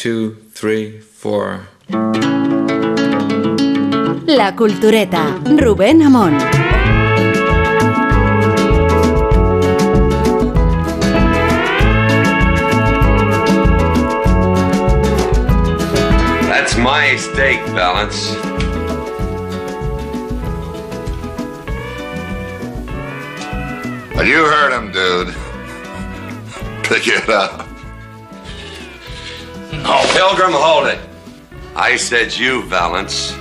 two, three, four. La Cultureta, Rubén Amón. That's my steak, Balance. Well, you heard him, dude. Pick it up. No, Pilgrim, hold it. I said you, Valance.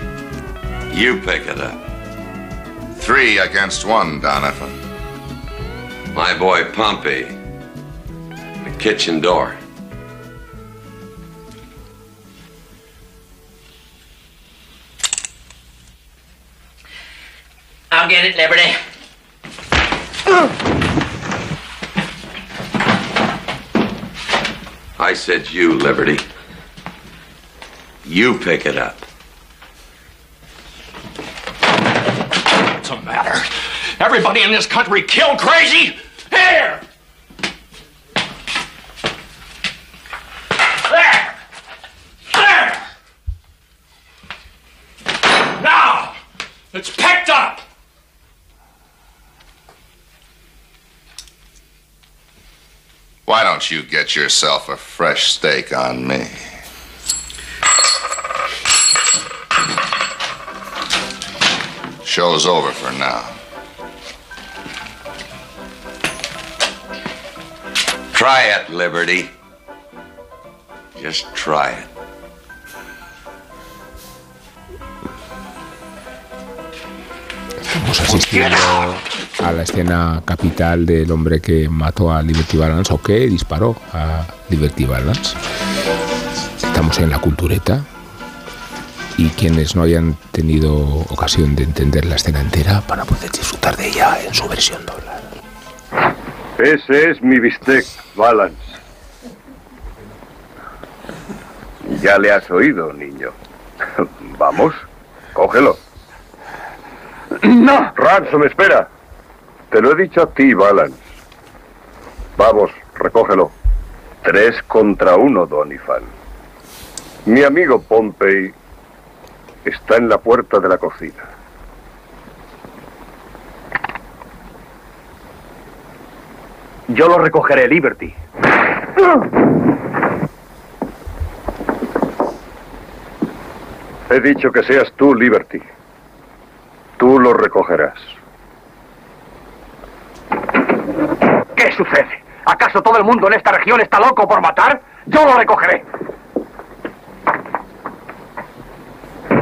You pick it up. Three against one, Donovan. My boy Pompey. The kitchen door. I'll get it, Liberty. I said you, Liberty. You pick it up. What's the matter? Everybody in this country killed crazy? Here! There! There! Now! It's picked up! Why don't you get yourself a fresh steak on me? Show's over for now. Try it, Liberty. Just try it. Estamos asistiendo a la escena capital del hombre que mató a Liberty Balance o que disparó a Liberty Balance. Estamos en la cultureta y quienes no hayan tenido ocasión de entender la escena entera van a poder disfrutar de ella en su versión doblada. Ese es mi bistec, Balance. Ya le has oído, niño. Vamos, cógelo. No. Ransom, espera. Te lo he dicho a ti, Balance. Vamos, recógelo. Tres contra uno, Donifan. Mi amigo Pompey está en la puerta de la cocina. Yo lo recogeré, Liberty. He dicho que seas tú, Liberty. Tú lo recogerás. ¿Qué sucede? ¿Acaso todo el mundo en esta región está loco por matar? Yo lo recogeré.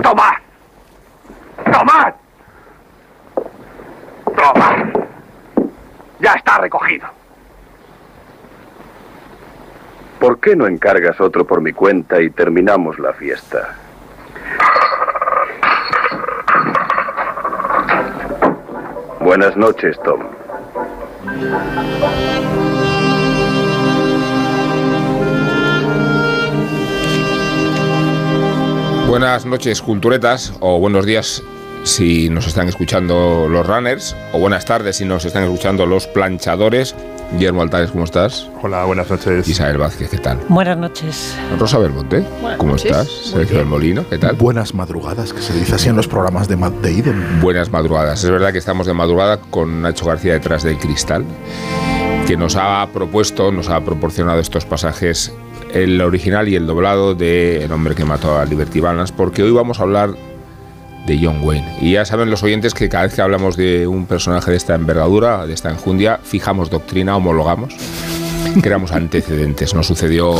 ¡Tomad! ¡Tomad! ¡Tomad! Ya está recogido. ¿Por qué no encargas otro por mi cuenta y terminamos la fiesta? Buenas noches, Tom. Buenas noches, culturetas, o buenos días si nos están escuchando los runners, o buenas tardes si nos están escuchando los planchadores. Guillermo Altares, ¿cómo estás? Hola, buenas noches. Isabel Vázquez, ¿qué tal? Buenas noches. Rosa Belmonte, Buenas ¿cómo noches. estás? Sergio del Molino, ¿qué tal? Buenas madrugadas, que se dice así en los programas de, de Iden. Buenas madrugadas. Es verdad que estamos de madrugada con Nacho García detrás del cristal, que nos ha propuesto, nos ha proporcionado estos pasajes, el original y el doblado de El hombre que mató a Liberty Balance, porque hoy vamos a hablar de John Wayne. Y ya saben los oyentes que cada vez que hablamos de un personaje de esta envergadura, de esta enjundia, fijamos doctrina, homologamos, creamos antecedentes. Nos sucedió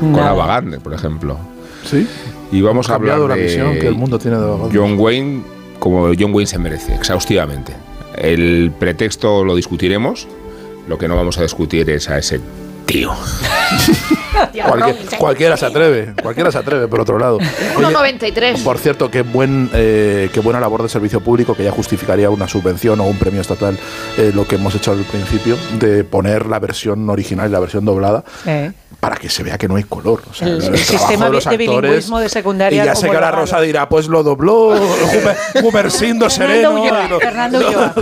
con Gardner, por ejemplo. Sí. Y vamos a hablar la de visión que el mundo tiene de. John Wayne como John Wayne se merece, exhaustivamente. El pretexto lo discutiremos, lo que no vamos a discutir es a ese tío. Cualquier- cualquiera se atreve, cualquiera se atreve, por otro lado. Oye, 1,93. por cierto, qué, buen, eh, qué buena labor de servicio público que ya justificaría una subvención o un premio estatal, eh, lo que hemos hecho al principio, de poner la versión original y la versión doblada Eh, para que se vea que no hay color. O sea, el, el el trabajo sistema de los de actores- bilingüismo de Y secundaria. ya sé que la. Rosa dirá, pues lo dobló Gumer- Gumersindo Fernando Sereno. Ulloa, y lo- Fernando Ulloa.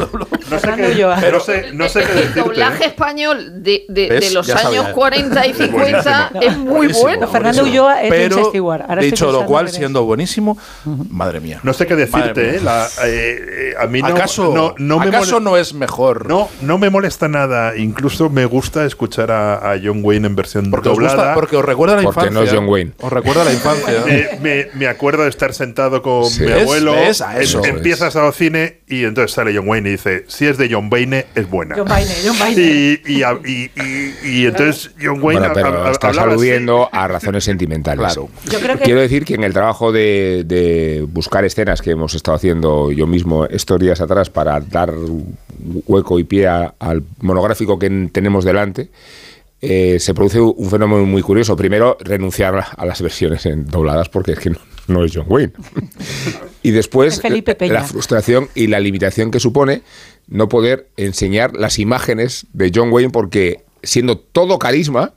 No sé Fernando qué, Ulloa. no sé, no sé qué El decirte. doblaje ¿eh? español de, de- ¿Ves? de los Ya sabía. años 40 y 50 Buenísimo. es muy Buenísimo, bueno. Fernando. Ulloa es James Pero, Stewart. Ahora dicho lo cual, es- siendo buenísimo, madre mía. No sé qué decirte. ¿eh? La- eh, eh, a mí no, ¿Acaso, no, no me ¿acaso no es mejor? no, no me molesta nada. Incluso me gusta escuchar a, a John Wayne en versión Porque os, doblada. gusta, porque os recuerda la Porque infancia. no es John Wayne. Os recuerda la infancia. me, me- me acuerdo de estar sentado con Sí. mi abuelo. ¿Ves? A eso. em- empiezas a cine y entonces sale John Wayne y dice: Si es de John Wayne, es buena. John Wayne, John Wayne. Y, y, a- y- y- y entonces John Wayne Bueno, pero ha- ha- estás así. aludiendo a razones sentimentales. Claro. Yo creo que- Quiero decir que en el trabajo de, de buscar escenas que hemos estado haciendo yo mismo estos días atrás para dar hueco y pie a- al monográfico que tenemos delante, eh, se produce un fenómeno muy curioso. Primero, renunciar a las versiones en dobladas porque es que no, no es John Wayne. y después, Peña. la frustración y la limitación que supone no poder enseñar las imágenes de John Wayne porque siendo todo carisma,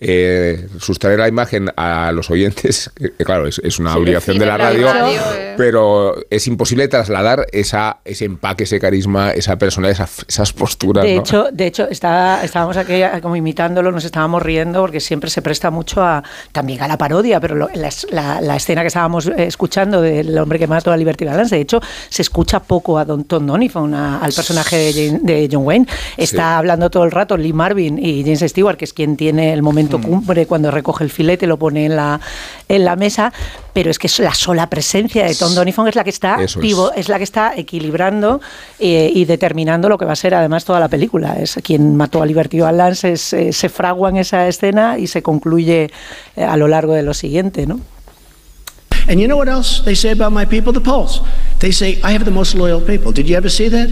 eh, sustraer la imagen a los oyentes, que, claro, es, es una Sí, obligación de la radio, radio, eh. pero es imposible trasladar esa, ese empaque, ese carisma, esa personalidad, esa- esas posturas. De ¿no? hecho, de hecho estaba, estábamos aquí eh, como imitándolo, nos estábamos riendo porque siempre se presta mucho a también a la parodia, pero lo- la, la- la escena que estábamos eh, escuchando del hombre que mató a Liberty Balance, de hecho, se escucha poco a Don Tom Donifon, a- al personaje de, Jane- de John Wayne. Está hablando todo el rato Lee Marvin y James Stewart, que es quien tiene el momento Mm. cumbre cuando recoge el filete, lo pone en la, en la mesa, pero es que es la sola presencia de Tom Donifon es la que está Eso es. la que está equilibrando eh, y determinando lo que va a ser además toda la película. Es quien mató a Liberty Balance, es, eh, se fragua en esa escena y se concluye eh, a lo largo de lo siguiente, ¿no? And you know what else they say about my people? The polls. They say I have the most loyal people. Did you ever see that?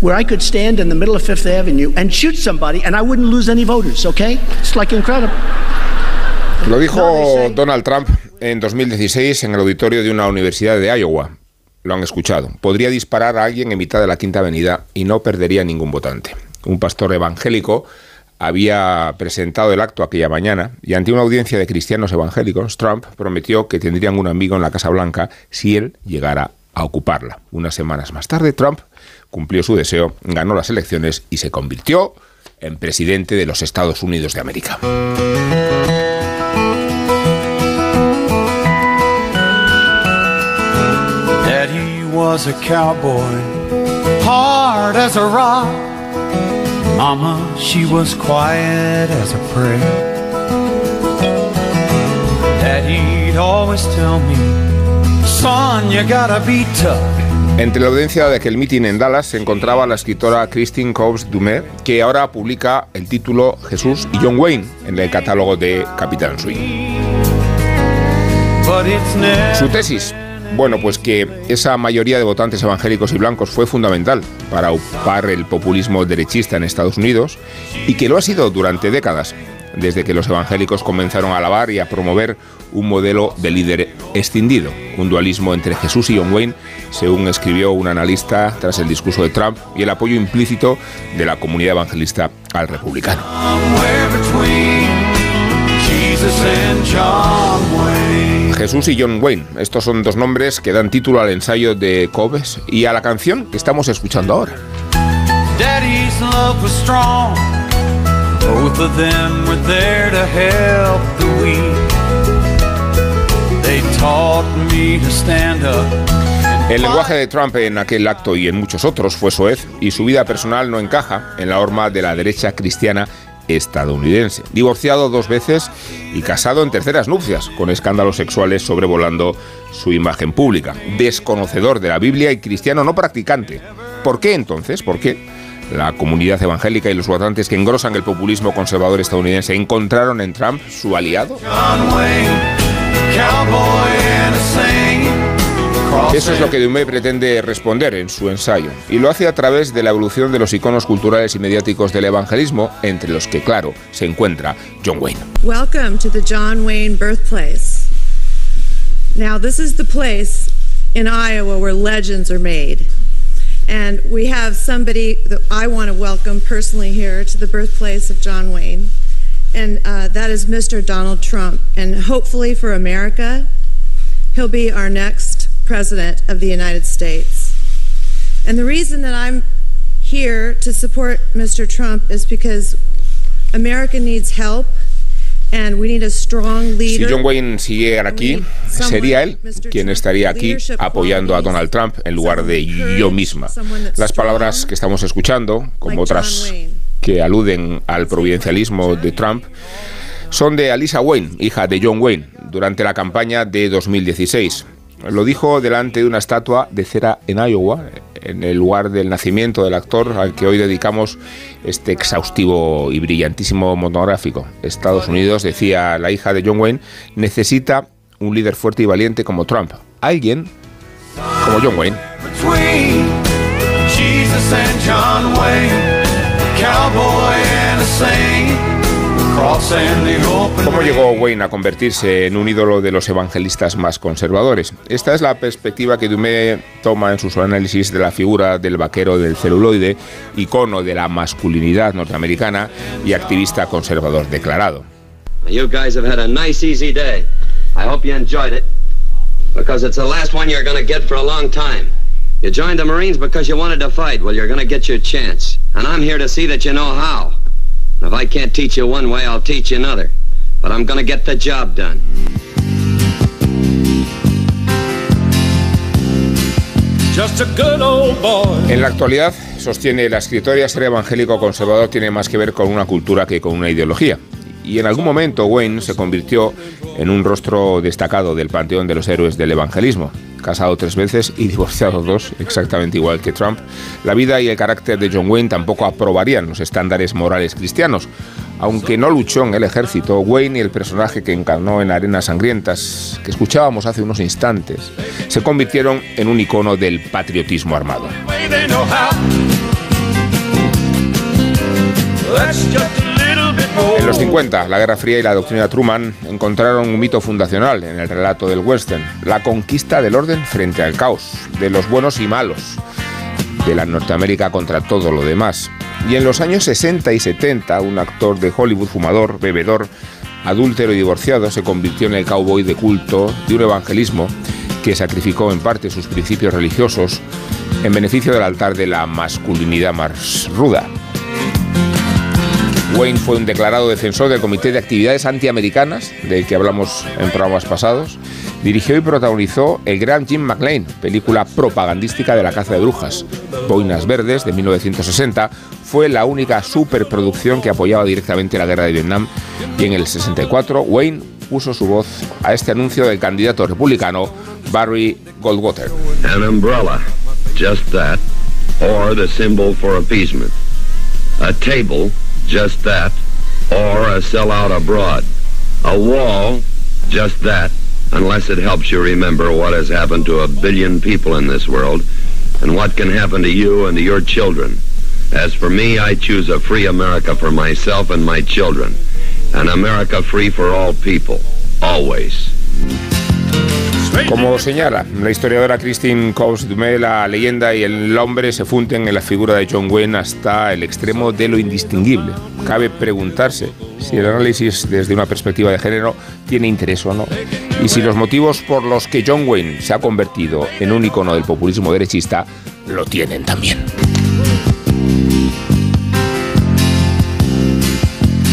Where I could stand in the middle of Fifth Avenue and shoot somebody and I wouldn't lose any voters, okay? It's like incredible. Lo dijo Donald Trump en 2016 en el auditorio de una universidad de Iowa. Lo han escuchado. Podría disparar a alguien en mitad de la Quinta Avenida y no perdería ningún votante. Un pastor evangélico había presentado el acto aquella mañana y ante una audiencia de cristianos evangélicos, Trump prometió que tendrían un amigo en la Casa Blanca si él llegara a ocuparla. Unas semanas más tarde, Trump cumplió su deseo, ganó las elecciones y se convirtió en presidente de los Estados Unidos de América. Mama, she was quiet as a prayer. Daddy'd always tell me, son, you gotta be tough. Entre la audiencia de aquel mitin en Dallas se encontraba la escritora Christine Cobbs Dumé, que ahora publica el título Jesús y John Wayne en el catálogo de Capitán Swing. Su tesis, bueno, pues que esa mayoría de votantes evangélicos y blancos fue fundamental para upar el populismo derechista en Estados Unidos y que lo ha sido durante décadas, desde que los evangélicos comenzaron a alabar y a promover un modelo de líder escindido, un dualismo entre Jesús y John Wayne, según escribió un analista tras el discurso de Trump y el apoyo implícito de la comunidad evangelista al republicano. Jesús y John Wayne. Estos son dos nombres que dan título al ensayo de Cobbs y a la canción que estamos escuchando ahora. Daddy's love was strong. Both of them were there to help the weak. They taught me to stand up. El lenguaje de Trump en aquel acto y en muchos otros fue soez y su vida personal no encaja en la horma de la derecha cristiana estadounidense. Divorciado dos veces y casado en terceras nupcias, con escándalos sexuales sobrevolando su imagen pública. Desconocedor de la Biblia y cristiano no practicante. ¿Por qué entonces? ¿Por qué? La comunidad evangélica y los votantes que engrosan el populismo conservador estadounidense encontraron en Trump su aliado. Eso es lo que Dumé pretende responder en su ensayo, y lo hace a través de la evolución de los iconos culturales y mediáticos del evangelismo, entre los que, claro, se encuentra John Wayne. Welcome to the John Wayne birthplace. Now, this is the place in Iowa where legends are made. And we have somebody that I want to welcome personally here to the birthplace of John Wayne. And uh, that is Mr. Donald Trump. And hopefully for America, he'll be our next president of the United States. And the reason that I'm here to support Mr. Trump is because America needs help and we need a strong Si leader. John Wayne siguiera aquí, sería él quien estaría aquí apoyando a Donald Trump en lugar de yo misma. Las palabras que estamos escuchando, como otras que aluden al providencialismo de Trump, son de Alisa Wayne, hija de John Wayne, durante la campaña de 2016. Lo dijo delante de una estatua de cera en Iowa, en el lugar del nacimiento del actor al que hoy dedicamos este exhaustivo y brillantísimo monográfico. Estados Unidos, decía la hija de John Wayne, necesita un líder fuerte y valiente como Trump. Alguien como John Wayne. ¿Cómo llegó Wayne a convertirse en un ídolo de los evangelistas más conservadores? Esta es la perspectiva que Dumé toma en sus análisis de la figura del vaquero del celuloide, icono de la masculinidad norteamericana y activista conservador declarado. You guys have had a nice, easy day. I hope you enjoyed it. Because it's the last one you're gonna get for a long time. You joined the Marines because you wanted to fight. Well, you're gonna get your chance. And I'm here to see that you know how. And if I can't teach you one way, I'll teach you another. But I'm gonna get the job done. Just a good old boy. En la actualidad, sostiene la escritoria, ser evangélico conservador tiene más que ver con una cultura que con una ideología. Y en algún momento Wayne se convirtió en un rostro destacado del panteón de los héroes del evangelismo. Casado tres veces y divorciado dos, exactamente igual que Trump, la vida y el carácter de John Wayne tampoco aprobarían los estándares morales cristianos. Aunque no luchó en el ejército, Wayne y el personaje que encarnó en Arenas Sangrientas, que escuchábamos hace unos instantes, se convirtieron en un icono del patriotismo armado. En los 50, la Guerra Fría y la doctrina Truman encontraron un mito fundacional en el relato del western, la conquista del orden frente al caos, de los buenos y malos, de la Norteamérica contra todo lo demás. Y en los años 60 y 70, un actor de Hollywood fumador, bebedor, adúltero y divorciado se convirtió en el cowboy de culto de un evangelismo que sacrificó en parte sus principios religiosos en beneficio del altar de la masculinidad más ruda. Wayne fue un declarado defensor del Comité de Actividades Antiamericanas, del que hablamos en programas pasados. Dirigió y protagonizó El Gran Jim McLean, película propagandística de la caza de brujas. Boinas Verdes, de 1960, fue la única superproducción que apoyaba directamente la guerra de Vietnam. Y en el 64, Wayne puso su voz a este anuncio del candidato republicano Barry Goldwater. An umbrella, just that, or the symbol for appeasement. A table, just that, or a sellout abroad. A wall, just that, unless it helps you remember what has happened to a billion people in this world and what can happen to you and to your children. As for me, I choose a free America for myself and my children. An America free for all people, always. Como señala la historiadora Christine Coase Dumé, la leyenda y el hombre se funden en la figura de John Wayne hasta el extremo de lo indistinguible. Cabe preguntarse si el análisis desde una perspectiva de género tiene interés o no, y si los motivos por los que John Wayne se ha convertido en un icono del populismo derechista lo tienen también.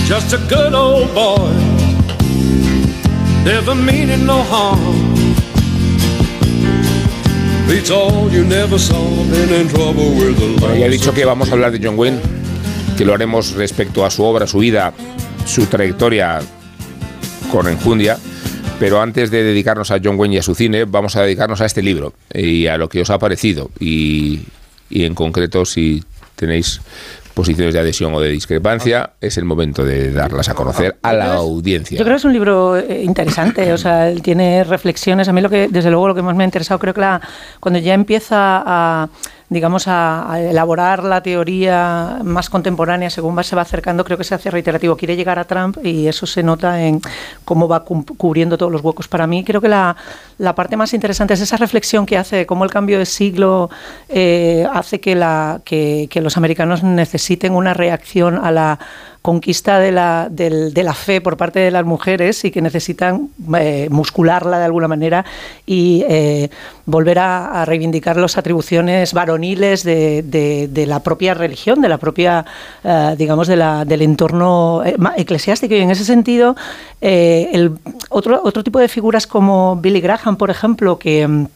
Just a good old boy. Never meaning no harm. Bueno, ya he dicho que vamos a hablar de John Wayne, que lo haremos respecto a su obra, su vida, su trayectoria con enjundia. Pero antes de dedicarnos a John Wayne y a su cine, vamos a dedicarnos a este libro y a lo que os ha parecido. Y, y en concreto, si tenéis posiciones de adhesión o de discrepancia, es el momento de darlas a conocer a la audiencia. Yo creo que es un libro eh, interesante, o sea, tiene reflexiones. A mí lo que, desde luego, lo que más me ha interesado, creo que la, cuando ya empieza a digamos, a, a elaborar la teoría más contemporánea según va, se va acercando, creo que se hace reiterativo. Quiere llegar a Trump y eso se nota en cómo va cubriendo todos los huecos. Para mí, creo que la, la parte más interesante es esa reflexión que hace cómo el cambio de siglo eh, hace que, los americanos necesiten una reacción a la conquista de la, fe por parte de las mujeres y que necesitan eh, muscularla de alguna manera y eh, volver a, reivindicar las atribuciones varoniles de, la propia religión, de la propia, digamos, del entorno eclesiástico. Y en ese sentido, otro, otro tipo de figuras como Billy Graham, por ejemplo, que...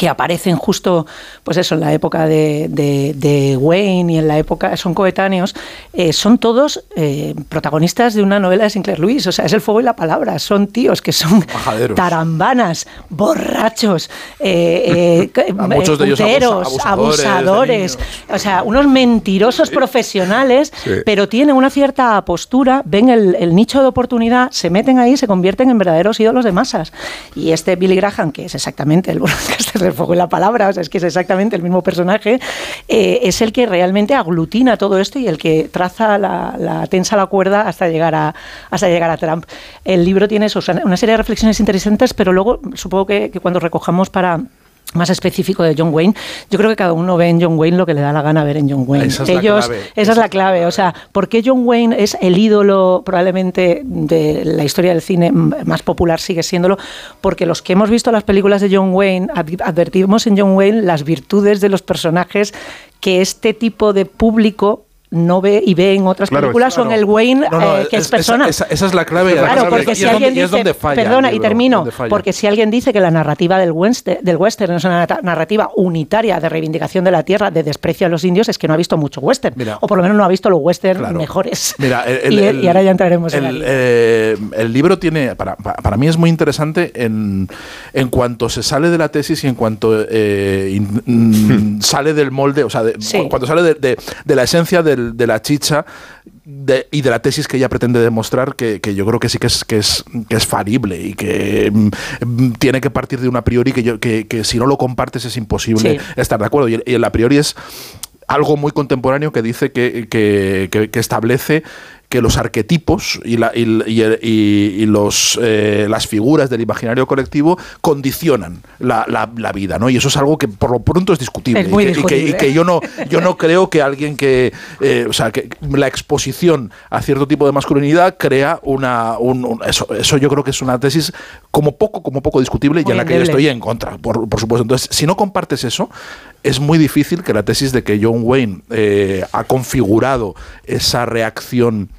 que aparecen justo, pues eso, en la época de, de- de Wayne y en la época, son coetáneos, eh, son todos eh, protagonistas de una novela de Sinclair Lewis, o sea, es el fuego y la palabra, son tíos que son Majaderos. tarambanas, borrachos, eh, muchos de ellos puteros, abusa- abusadores de o sea, unos mentirosos profesionales, Sí. pero tienen una cierta postura, ven el, el nicho de oportunidad, se meten ahí, se convierten en verdaderos ídolos de masas. Y este Billy Graham, que es exactamente el broadcaster del fuego y la palabra, o sea, es que es exactamente el mismo personaje, eh, es el que realmente aglutina todo esto y el que traza la, tensa la cuerda hasta llegar a hasta llegar a Trump. El libro tiene eso, una serie de reflexiones interesantes, pero luego supongo que cuando recojamos para más específico de John Wayne, yo creo que cada uno ve en John Wayne lo que le da la gana ver en John Wayne. Esa es la clave. esa es la clave. O sea, ¿por qué John Wayne es el ídolo probablemente de la historia del cine más popular? Sigue siéndolo. Porque los que hemos visto las películas de John Wayne adv- advertimos en John Wayne las virtudes de los personajes que este tipo de público no ve y ve en otras Claro, películas o en claro. el Wayne No, no, eh, que es, persona. Esa, esa es la clave. Claro, además, porque y si es donde- alguien y dice, donde falla el perdona, y termino, porque si alguien dice que la narrativa del western, del western es una narrativa unitaria de reivindicación de la tierra, de desprecio a los indios, es que no ha visto mucho western, o por lo menos no ha visto los western mejores. Mira, el- y, el- y ahora ya entraremos en el, el- eh, el libro tiene, para, pa- para mí es muy interesante en, en cuanto se sale de la tesis y en cuanto eh, in- mm, sale del molde, o sea, de- Sí. cuando sale de, de- de la esencia del- de la chicha de- y de la tesis que ella pretende demostrar, que, que yo creo que sí que es, que es, que es falible y que mm, mm, tiene que partir de una priori que, yo, que, que si no lo compartes es imposible Sí. estar de acuerdo. Y y el a priori es algo muy contemporáneo que dice que, que- que- que establece que los arquetipos y, la- y- y- los, eh, las figuras del imaginario colectivo condicionan la, la- la vida, ¿no? Y eso es algo que por lo pronto es discutible. Es muy y, que, y que- y discutible. que yo no, yo no creo que alguien que, eh, o sea, que la exposición a cierto tipo de masculinidad crea una, un- un- eso, eso yo creo que es una tesis como poco, como poco discutible y en la que yo estoy en contra, por, por supuesto. Entonces, si no compartes eso, es muy difícil que la tesis de que John Wayne eh, ha configurado esa reacción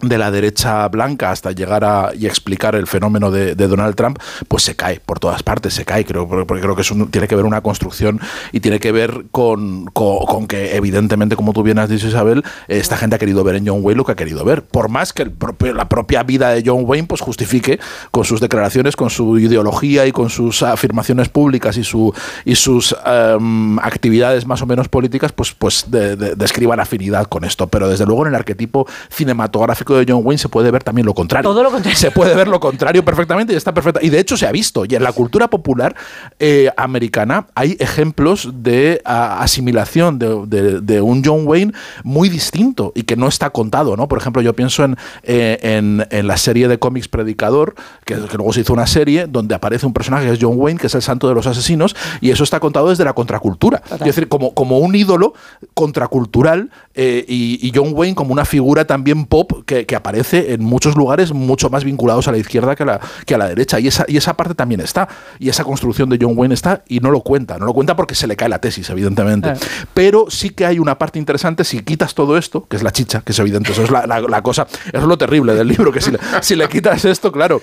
de la derecha blanca hasta llegar a y explicar el fenómeno de, Donald Trump, pues se cae por todas partes, se cae, creo, porque creo que tiene que ver una construcción y tiene que ver con, con- que evidentemente, como tú bien has dicho Isabel, esta gente ha querido ver en John Wayne lo que ha querido ver, por más que el propio- la propia vida de John Wayne pues justifique con sus declaraciones, con su ideología y con sus afirmaciones públicas y su y sus em, actividades más o menos políticas, pues pues de- de- describan afinidad con esto, pero desde luego en el arquetipo cinematográfico de John Wayne se puede ver también lo contrario. Todo lo contrario. Se puede ver lo contrario perfectamente y está perfecta. Y de hecho se ha visto. Y en la cultura popular eh, americana hay ejemplos de asimilación de, de- de un John Wayne muy distinto y que no está contado. ¿no? Por ejemplo, yo pienso en, eh, en, en la serie de cómics Predicador, que, que luego se hizo una serie donde aparece un personaje que es John Wayne, que es el santo de los asesinos, y eso está contado desde la contracultura. Es decir, como, como un ídolo contracultural eh, y, y John Wayne como una figura también pop que, que aparece en muchos lugares mucho más vinculados a la izquierda que a la, que a la derecha. Y esa, y esa parte también está. Y esa construcción de John Wayne está y no lo cuenta. No lo cuenta porque se le cae la tesis, evidentemente. Claro. Pero sí que hay una parte interesante si quitas todo esto, que es la chicha, que es evidente, eso es la, la- la cosa, eso es lo terrible del libro, que si le, si le quitas esto, claro,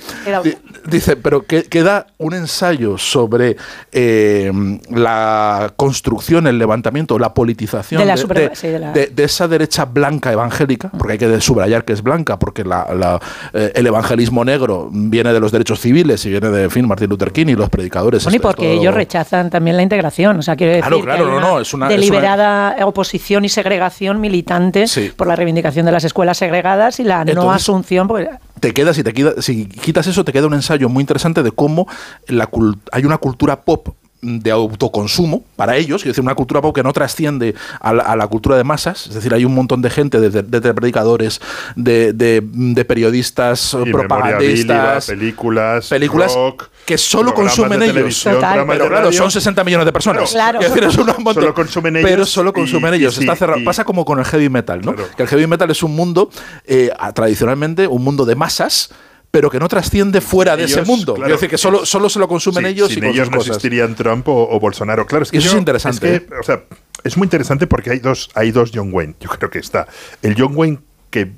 dice, pero que, queda un ensayo sobre eh, la construcción, el levantamiento, la politización De la de, sí, de- de esa derecha blanca evangélica, porque hay que subrayar que es blanca, porque la- la, eh, el evangelismo negro viene de los derechos civiles y viene de en fin, Martin Luther King y los predicadores. Bueno, y porque ellos rechazan también la integración. O sea, quiero decir Claro, que claro, hay no, una no, es una- es una- deliberada oposición y segregación militante Sí. por la reivindicación de las escuelas segregadas y la no asunción. porque- te quedas y te queda, si quitas eso te queda un ensayo muy interesante de cómo la hay una cultura pop de autoconsumo para ellos, es decir, una cultura pop que no trasciende a la, a la cultura de masas, es decir, hay un montón de gente, desde de, de predicadores, de, de- de periodistas, Y propagandistas, películas, películas rock, que solo consumen ellos. Pero claro, son 60 millones de personas. Claro. Es decir, es un montón. Solo consumen ellos Pero solo consumen y- ellos. Está cerrado. y- Pasa como con el heavy metal, ¿no? Que el heavy metal es un mundo, eh, tradicionalmente, un mundo de masas pero que no trasciende fuera de ese mundo. claro, es decir, que solo, solo se lo consumen Sí, ellos sin y con ellos sus no cosas. existirían Trump o, o Bolsonaro. Claro, es que Eso es interesante, es que, o sea, es muy interesante porque hay dos, hay dos John Wayne. Yo creo que está el John Wayne que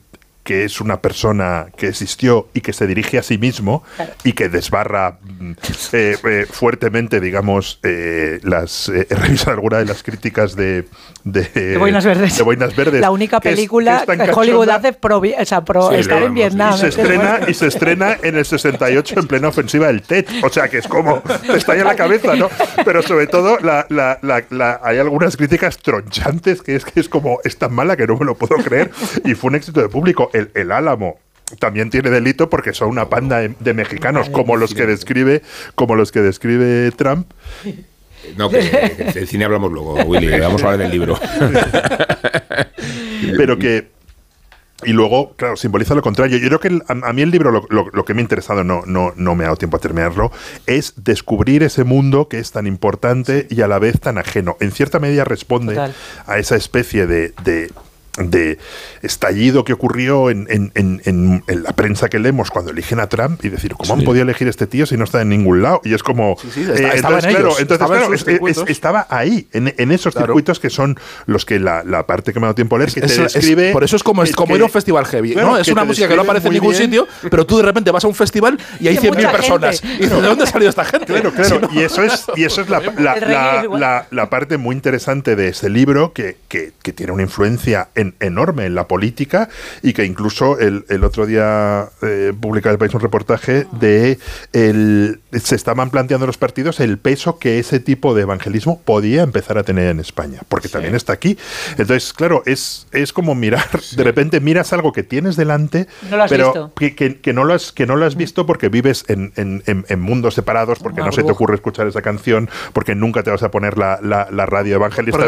que es una persona que existió y que se dirige a sí mismo y que desbarra mm, eh, eh, fuertemente, digamos, eh, las eh, he revisado alguna de las críticas de de, De Boinas Verdes. de Boinas Verdes, La única que película que que, es tan Hollywood hace pro, o sea, pro Sí, estar en Vietnam. Y se, Es que es estrena, y se estrena en el 68 en plena ofensiva del TED. O sea que es como, te estalla la cabeza, ¿no? Pero sobre todo la, la- la- la- hay algunas críticas tronchantes que es que es como, es tan mala que no me lo puedo creer. Y fue un éxito de público. El, el Álamo también tiene delito porque son una panda de, de mexicanos como los que describe como los que describe Trump No, que, que del cine hablamos luego, Willy. Vamos a hablar del libro. pero que y luego, claro, simboliza lo contrario. Yo creo que el- a, a mí el libro, lo, lo- lo que me ha interesado, no, no, no me ha dado tiempo a terminarlo, es descubrir ese mundo que es tan importante y a la vez tan ajeno. En cierta medida responde Total. a esa especie de, de- de estallido que ocurrió en, en- en- en- en la prensa que leemos cuando eligen a Trump y decir, ¿cómo han podido elegir a este tío si no está en ningún lado? Y es como... sí, está- en claro, ellos, entonces, estaba claro, es- es- ahí, en, en esos Claro. circuitos que son los que la, la parte que me ha dado tiempo a leer, que Es- te es- describe... por eso es como, es que- como ir a un festival heavy, claro, ¿no? Es que una música que no aparece en ningún bien. sitio, pero tú de repente vas a un festival y hay Que 100.000 mucha personas. gente. Y dices, ¿de dónde ha salido esta gente? Claro, claro. Y eso es, y eso es la, la- la- es igual. la- la parte muy interesante de este libro, que, que- que tiene una influencia en- enorme en la política y que incluso el, el otro día eh, publicaba el país un reportaje de el, se estaban planteando los partidos el peso que ese tipo de evangelismo podía empezar a tener en España, porque también está aquí. Entonces, claro, es, es como mirar, de repente miras algo que tienes delante, No pero que, que- que no lo has, que no lo has visto porque vives en, en- en- en mundos separados, porque Una no se te ocurre escuchar esa canción, porque nunca te vas a poner la, la- la radio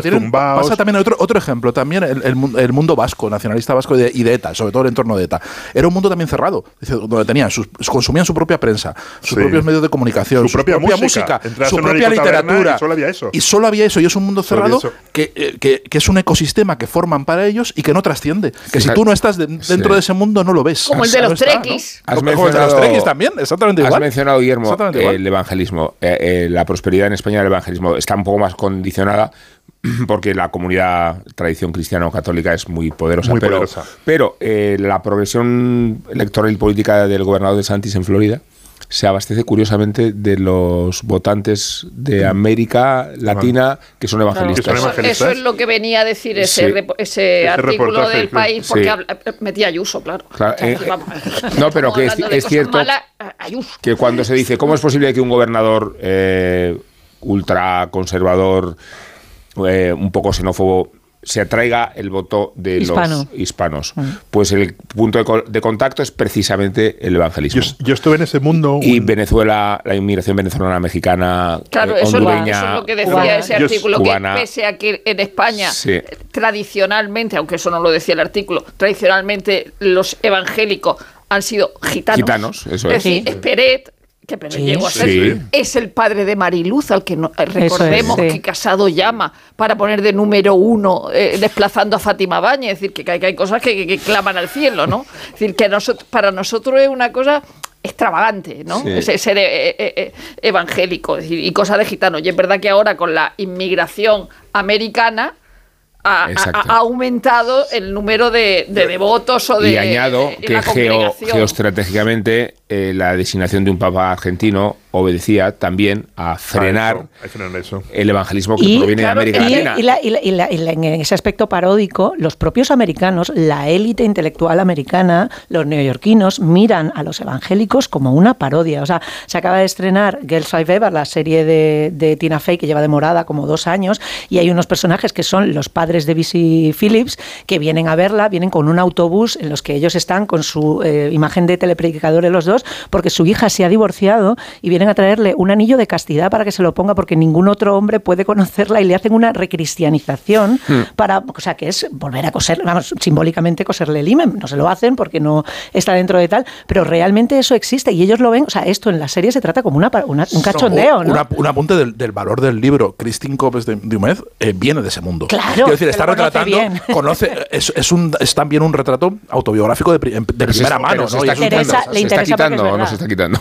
tienen- tumbados. pasa también otro, otro ejemplo, también el, el el mundo vasco, nacionalista vasco y de, y de ETA, sobre todo el entorno de ETA. Era un mundo también cerrado, donde tenían sus, consumían su propia prensa, sus Sí. propios medios de comunicación, Su propia música. Su propia literatura. y solo había eso. Y solo había eso, y es un mundo cerrado que, eh, que- que es un ecosistema que forman para ellos y que no trasciende. Que si tú no estás de- dentro Sí. de ese mundo, no lo ves. Como el de No los ¿no? trekkies. Has Como- el de los trekkies también, exactamente Has igual. mencionado, Guillermo, el evangelismo. Eh, eh, la prosperidad en España del evangelismo está un poco más condicionada porque la comunidad tradición cristiana o católica es muy poderosa. Muy pero poderosa. pero, eh, la progresión electoral y política del gobernador de Santis en Florida se abastece curiosamente de los votantes de América Latina que son evangelistas. Que son evangelistas. Eso es lo que venía a decir ese, Sí. ese, artículo del sí. país, porque Sí. habla- metía a Ayuso, claro. Eh, no, pero que es- cierto- que cuando se dice, ¿cómo es posible que un gobernador eh, ultraconservador, eh, un poco xenófobo, se atraiga el voto de Hispano. los hispanos? Pues el punto de, de contacto es precisamente el evangelismo. Yo, yo estuve en ese mundo. y un- Venezuela, la inmigración venezolana, mexicana, Claro, eh, eso, es lo- hondureña, eso es lo que decía cubana. ese Yo- artículo, cubana. que pese a que en España Sí. tradicionalmente, aunque eso no lo decía el artículo, tradicionalmente los evangélicos han sido gitanos. Gitanos, eso es. es. decir, Sí. es Peret, que Peret Sí, llegó a ser, sí. es el padre de Mariluz, al que no- eh, es, recordemos sí. que Casado llama para poner de número uno, eh, desplazando a Fátima Bañez, es decir, que, hay- que hay cosas que, que- que claman al cielo, ¿no? Es decir, que nosotros, para nosotros es una cosa extravagante, ¿no? Sí. Ese- ser eh, evangélico decir, y cosas de gitanos. Y es verdad que ahora con la inmigración americana ha, ha- aumentado el número de, de devotos o de y añado que la geo- geoestratégicamente eh, la designación de un papa argentino obedecía también a frenar Ah, eso, hay que frenar eso. el evangelismo que Y, proviene claro, de América Y, Latina. y la- y la- y la- y la- en ese aspecto paródico, los propios americanos, la élite intelectual americana, los neoyorquinos, miran a los evangélicos como una parodia. O sea, se acaba de estrenar Girls Five Ever, la serie de, de Tina Fey, que lleva demorada como dos años, y hay unos personajes que son los padres de BC Phillips, que vienen a verla, vienen con un autobús en los que ellos están con su eh, imagen de telepredicadores los dos, porque su hija se ha divorciado y vienen vienen a traerle un anillo de castidad para que se lo ponga porque ningún otro hombre puede conocerla y le hacen una recristianización Hmm. para, o sea, que es volver a coser, vamos, simbólicamente coserle el imen. No se lo hacen porque no está dentro de tal, pero realmente eso existe y ellos lo ven, o sea, esto en la serie se trata como una, una- un cachondeo, ¿no? Una- un apunte del, del valor del libro. Christine Copes de Dumet eh, viene de ese mundo. Claro, Quiero decir, está retratando, bien. conoce, es, es, un, es también un retrato autobiográfico de, de se primera está- mano. pero se ¿no? está Y es Interesa- le ¿Se está interesa porque es quitando no se está quitando?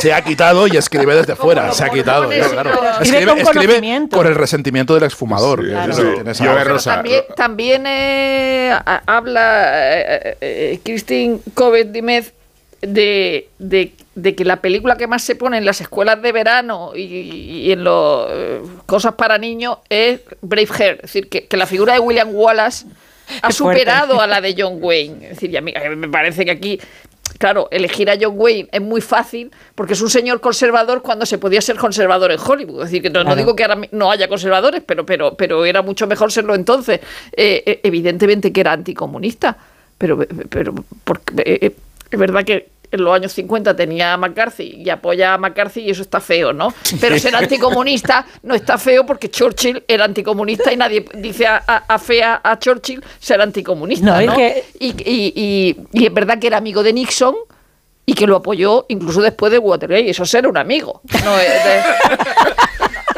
se ha quitado y escribe desde fuera. Se ha quitado. claro. pero- Escribe Escribe, con escribe conocimiento. por el resentimiento del exfumador. Sí, Claro. sí. Yo, Rosa, también, también eh, habla eh, eh, Christine Covet Dimez de, de, de que la película que más se pone en las escuelas de verano y, y en las cosas para niños es Braveheart. Es decir, que, que la figura de William Wallace ha superado a la de John Wayne. Es decir, y a mí me parece que aquí, claro, elegir a John Wayne es muy fácil porque es un señor conservador cuando se podía ser conservador en Hollywood. Es decir, que no, digo que ahora no haya conservadores, pero, pero, pero era mucho mejor serlo entonces. Eh, eh, evidentemente que era anticomunista, pero, pero porque, eh, es verdad que en los años 50 tenía a McCarthy y apoya a McCarthy y eso está feo, ¿no? Pero ser anticomunista no está feo porque Churchill era anticomunista y nadie dice a, a, a fea a Churchill ser anticomunista, No, ¿no? es que- Y, y- y- y es verdad que era amigo de Nixon y que lo apoyó incluso después de Watergate. Y eso es ser un amigo. No es de-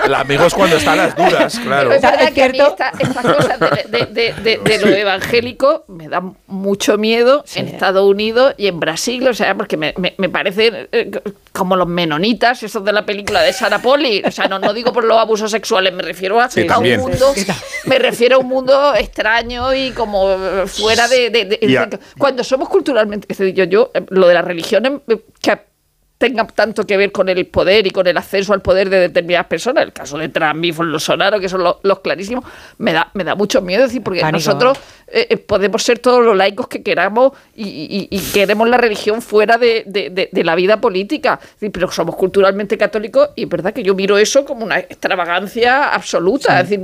El amigo es cuando están las duras, claro. es verdad Es que a mí cierto. esta- estas cosas de, de- de- de- de lo evangélico me dan mucho miedo en Estados Unidos y en Brasil, o sea, porque me, me, me parecen eh, como los menonitas, esos de la película de Sarah Polly. O sea, no, no digo por los abusos sexuales, me refiero a, Sí, a un mundo, me refiero a un mundo extraño y como fuera de, de- de- a- cuando somos culturalmente, es decir, yo, yo eh, lo de las religiones eh, que tenga tanto que ver con el poder y con el acceso al poder de determinadas personas, el caso de Trump y Bolsonaro, que son los, los clarísimos, me da, me da mucho miedo decir, porque Pánico. nosotros eh, eh, podemos ser todos los laicos que queramos y, y- y queremos la religión fuera de, de- de- de la vida política, pero somos culturalmente católicos y es verdad que yo miro eso como una extravagancia absoluta, es decir,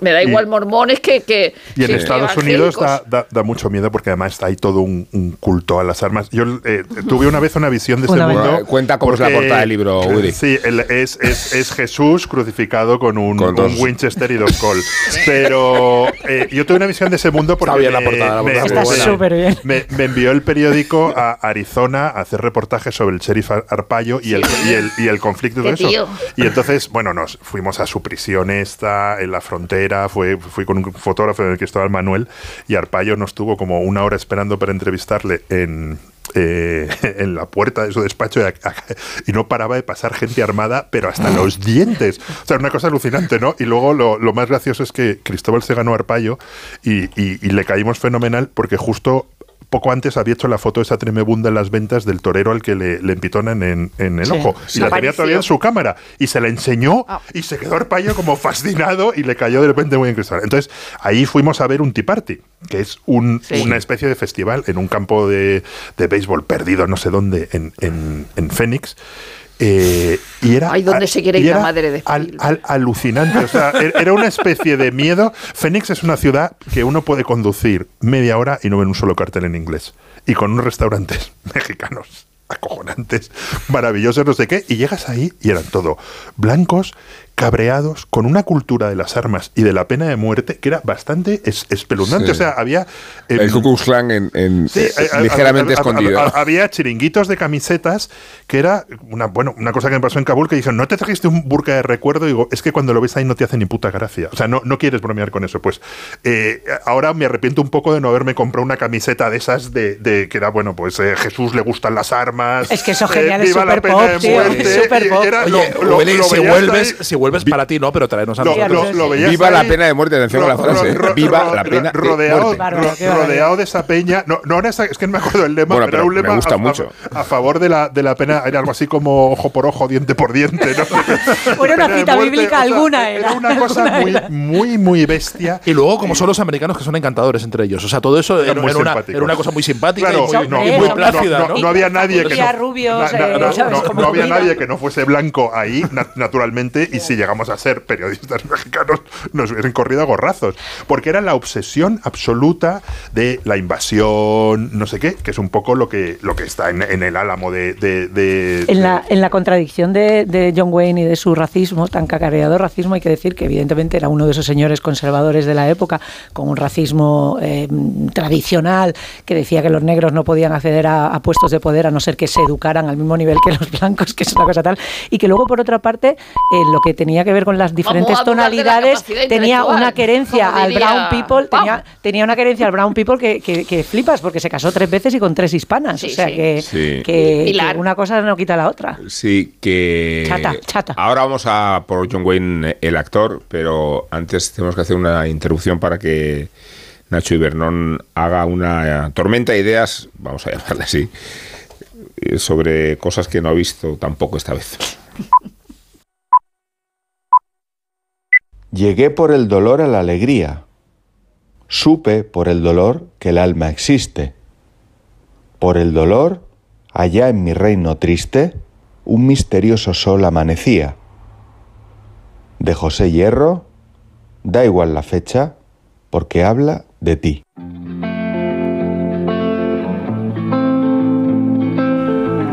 me da igual mormones que... que Y en que Estados Unidos da, da- da mucho miedo porque además hay todo un, un culto a las armas. Yo eh, tuve una vez una visión de vez. mundo. Bueno, cuenta cómo es la portada del libro, Woody. Sí, el- es, es- es Jesús crucificado con un, Con dos. un Winchester y dos Colt. Pero eh, yo tuve una visión de ese mundo porque Está bien la portada, la me- portada Está súper bien. me, me envió el periódico a Arizona a hacer reportajes sobre el sheriff Ar- Arpaio y el, y el, y el conflicto y todo Qué eso. tío. Y entonces, bueno, nos fuimos a su prisión esta, en la frontera, fue, fui con un fotógrafo en el Cristóbal Manuel y Arpaio nos tuvo como una hora esperando para entrevistarle en... eh, en la puerta de su despacho y, no paraba de pasar gente armada, pero hasta los dientes. O sea, una cosa alucinante, ¿no? Y luego lo, más gracioso es que Cristóbal se ganó Arpaio y, y- y le caímos fenomenal porque justo poco antes había hecho la foto esa tremebunda en las ventas del torero al que le, le empitonan en, en el Sí. ojo. Y la tenía todavía en su cámara. Y se la enseñó Ah. y se quedó Arpaio como fascinado y le cayó de repente muy en cristal. Entonces, ahí fuimos a ver un Tea Party, que es un- Sí. una especie de festival en un campo de, de béisbol perdido, no sé dónde, en, en, en Phoenix. Eh, y era, Ay, ¿dónde se quiere ir la madre de al- al- alucinante. O sea, er- era una especie de miedo. Phoenix es una ciudad que uno puede conducir media hora y no ver un solo cartel en inglés. Y con unos restaurantes mexicanos acojonantes, maravillosos, no sé qué. Y llegas ahí y eran todo blancos, cabreados, con una cultura de las armas y de la pena de muerte que era bastante es- espeluznante. Sí. O sea, había... em, El Ku Klux Klan en, en- Sí, eh, eh, ligeramente a- a- escondido. a- había chiringuitos de camisetas que era una, bueno, una cosa que me pasó en Kabul que dijeron, ¿no te trajiste un burka de recuerdo? Y digo, es que cuando lo ves ahí no te hace ni puta gracia. O sea, no, no quieres bromear con eso. Pues eh, ahora me arrepiento un poco de no haberme comprado una camiseta de esas de, de que era, bueno, pues eh, Jesús le gustan las armas. Es que eso eh, genial, es pena pop, tío, es súper y pop. era- Oye, lo- lo- Willy, lo si veías vuelves, ahí- si vuelves para ti, no, pero traernos a lo, nosotros. lo- lo veías Viva la pena de muerte, atención a la frase. ro- Viva ro- la pena de rodeado, rodeado de esa peña. No, no era esa- es que no me acuerdo el lema, Bueno, pero era un lema gusta a, a- mucho. a favor de la, de la pena. Era algo así como ojo por ojo, diente por diente. ¿no? Bueno, una cita bíblica o sea, alguna Era era, una cosa alguna muy, era. muy, muy bestia. Y luego, como son los americanos, que son encantadores entre ellos. O sea, todo eso era, muy era una, era cosa muy simpática Claro, y muy, plácida, no, había nadie que no, eh, no, había nadie que no fuese blanco ahí, na- naturalmente, y si llegamos a ser periodistas mexicanos nos hubiesen corrido a gorrazos, porque era la obsesión absoluta de la invasión, no sé qué, que es un poco lo que, lo que está en, en el álamo de... de- de- En la, en la contradicción de, de John Wayne y de su racismo, tan cacareado racismo, hay que decir que evidentemente era uno de esos señores conservadores de la época, con un racismo eh, tradicional, que decía que los negros no podían acceder a, a puestos de poder a no ser que se educaran al mismo nivel que los blancos, que es una cosa tal. Y que luego, por otra parte, eh, lo que tenía que ver con las diferentes la tonalidades, tenía una querencia al brown people, tenía, tenía una querencia al brown people que, que- que flipas, porque se casó tres veces y con tres hispanas. o sea sí. que, Sí. que- una cosa no quita la otra. Sí, que... Chata, chata. Ahora vamos a por John Wayne, el actor, pero antes tenemos que hacer una interrupción para que Nacho Ibernón haga una tormenta de ideas, vamos a llamarla así, eh, sobre cosas que no ha visto tampoco esta vez. Llegué por el dolor a la alegría. Supe por el dolor que el alma existe. Por el dolor, allá en mi reino triste, un misterioso sol amanecía. De José Hierro, da igual la fecha, porque habla de ti.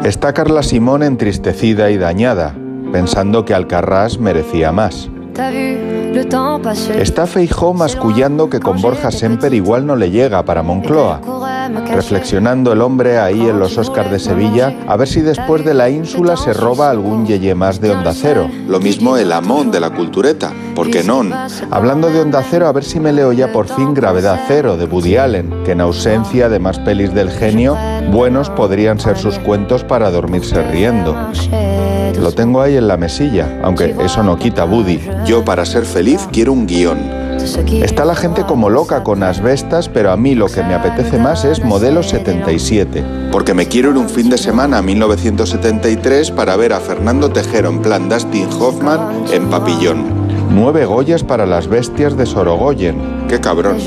Está Carla Simón entristecida y dañada, pensando que Alcarrás merecía más. Está Feijó mascullando que con Borja Semper igual no le llega para Moncloa. Reflexionando el hombre ahí en los Oscars de Sevilla, a ver si después de la ínsula se roba algún yeye más de Onda Cero. Lo mismo el amón de la cultureta, ¿por qué no? Hablando de Onda Cero, a ver si me leo ya por fin Gravedad Cero de Woody Allen, que en ausencia de más pelis del genio, buenos podrían ser sus cuentos para dormirse riendo. Lo tengo ahí en la mesilla, aunque eso no quita Woody. Yo para ser feliz quiero un guion. Está la gente como loca con asbestas, pero a mí lo que me apetece más es Modelo 77, porque me quiero ir un fin de semana a 1973 para ver a Fernando Tejero en plan Dustin Hoffman en Papillón. Nueve Goyas para las bestias de Sorogoyen. ¡Qué cabrón!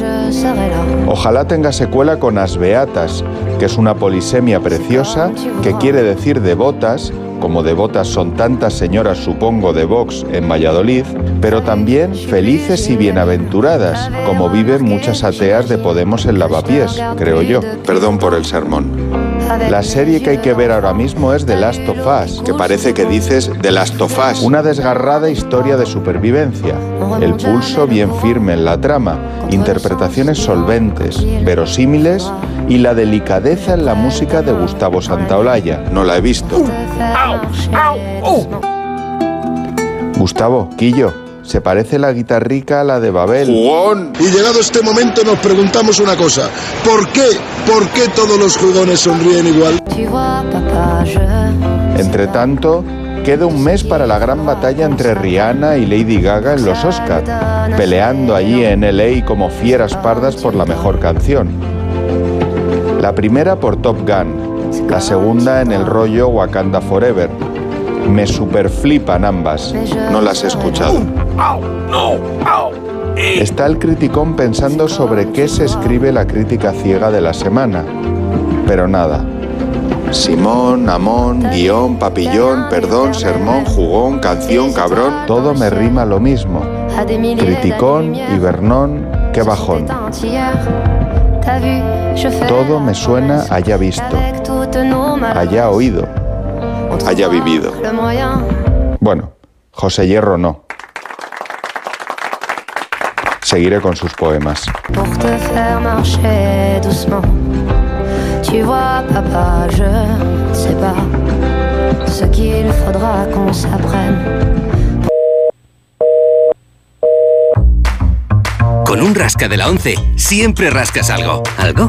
Ojalá tenga secuela con Asbeatas, que es una polisemia preciosa que quiere decir devotas, como devotas son tantas señoras, supongo, de Vox en Valladolid, pero también felices y bienaventuradas, como viven muchas ateas de Podemos en Lavapiés, creo yo. Perdón por el sermón. La serie que hay que ver ahora mismo es The Last of Us, que parece que dices The Last of Us. Una desgarrada historia de supervivencia. El pulso bien firme en la trama, interpretaciones solventes, verosímiles y la delicadeza en la música de Gustavo Santaolalla. No la he visto. Gustavo, Quillo, se parece la guitarrica a la de Babel. Jugón. Y llegado este momento nos preguntamos una cosa. ¿Por qué? ¿Por qué todos los jugones sonríen igual? Entre tanto, queda un mes para la gran batalla entre Rihanna y Lady Gaga en los Oscars, peleando allí en LA como fieras pardas por la mejor canción. La primera por Top Gun, la segunda en el rollo Wakanda Forever. Me superflipan ambas, no las he escuchado. Está el criticón pensando sobre qué se escribe la crítica ciega de la semana, pero nada. Simón, Amón, guion, papillón, perdón, sermón, jugón, canción, cabrón, todo me rima lo mismo. Criticón y Bernón, qué bajón. Todo me suena haya visto, haya oído, haya vivido. Bueno, José Hierro no. Seguiré con sus poemas. Con un rasca de la 11 siempre rascas algo. ¿Algo?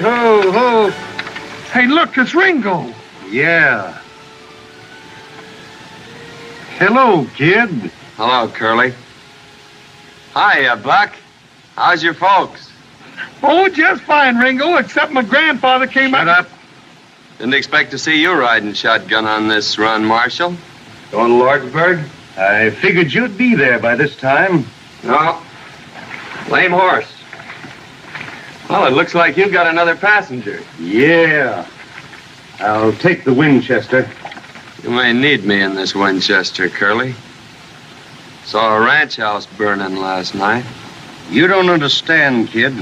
Steady, ho, ho. Hey, look, it's Ringo. Yeah. Hello, kid. Hello, Curly. Hiya, uh, Buck. How's your folks? Oh, just fine, Ringo, except my grandfather came Shut out. up. Didn't expect to see you riding shotgun on this run, Marshal. Going to Lordsburg? I figured you'd be there by this time. No. Lame horse. Well, it looks like you've got another passenger. Yeah. I'll take the Winchester. You may need me in this Winchester, Curly. Saw a ranch house burning last night. You don't understand, kid.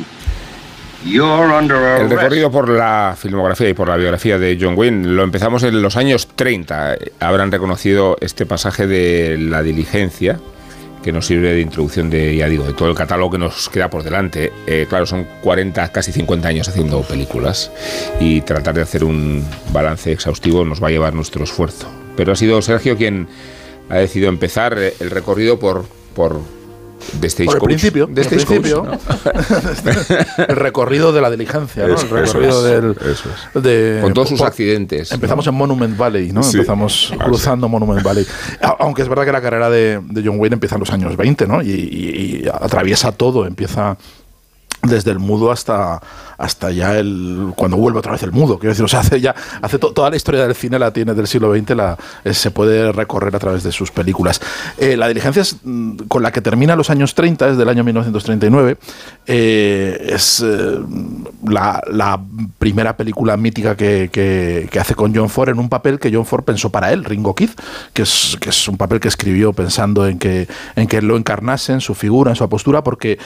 You're under El recorrido por la filmografía y por la biografía de John Wayne lo empezamos en los años 30. Habrán reconocido este pasaje de La diligencia, que nos sirve de introducción de, ya digo, de todo el catálogo que nos queda por delante. Eh, claro, son 40, casi 50 años haciendo películas y tratar de hacer un balance exhaustivo nos va a llevar nuestro esfuerzo. Pero ha sido Sergio quien ha decidido empezar eh, el recorrido por... por de Stagecoach. Por el principio, de Stagecoach, principio. ¿no? el recorrido de la diligencia, ¿no? Eso- el recorrido eso es, del, eso de- Con todos sus por- accidentes. Empezamos en Monument Valley, ¿no? Sí. Empezamos Ah, cruzando Monument Valley. Aunque es verdad que la carrera de, de John Wayne empieza en los años 20, ¿no? Y, y- y atraviesa todo, empieza desde el mudo hasta hasta ya el cuando vuelve otra vez el mudo quiero decir o hace ya hace to- toda la historia del cine la tiene del siglo XX la eh, se puede recorrer a través de sus películas. Eh, la diligencia es, mm, con la que termina los años 30 es del año 1939 eh, es la, primera película mítica que, que- que hace con John Ford en un papel que John Ford pensó para él Ringo Kid que es, que es un papel que escribió pensando en que en que lo encarnase en su figura en su postura porque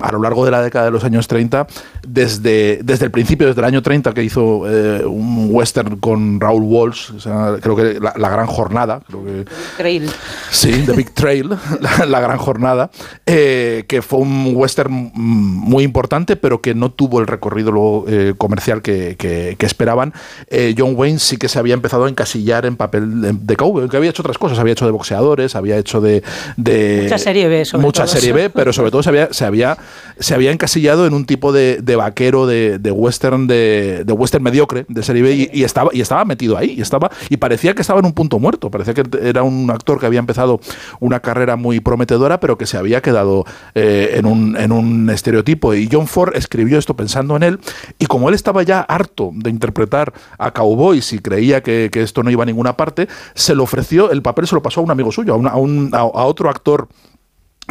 a lo largo de la década de los años 30 desde, desde el principio, desde el año 30 que hizo eh, un western con Raúl Walsh, o sea, creo que la, La Gran Jornada, creo que Trail. Sí, The Big Trail, la, la gran jornada, eh, que fue un western muy importante, pero que no tuvo el recorrido luego, eh, comercial que, que- que esperaban. Eh, John Wayne sí que se había empezado a encasillar en papel de, de cowboy, que había hecho otras cosas, había hecho de boxeadores, había hecho de... de Mucha serie B, sobre Mucha todo. serie B, pero sobre todo se había, se había, se había encasillado en un tipo de, de vaquero de, de western de, de western mediocre de serie B y, estaba y estaba metido ahí y estaba y parecía que estaba en un punto muerto. Parecía que era un actor que había empezado una carrera muy prometedora pero que se había quedado eh, en, un, en un estereotipo. Y John Ford escribió esto pensando en él y como él estaba ya harto de interpretar a cowboys y creía que, que esto no iba a ninguna parte se lo ofreció el papel se lo pasó a un amigo suyo a, a un- a- a otro actor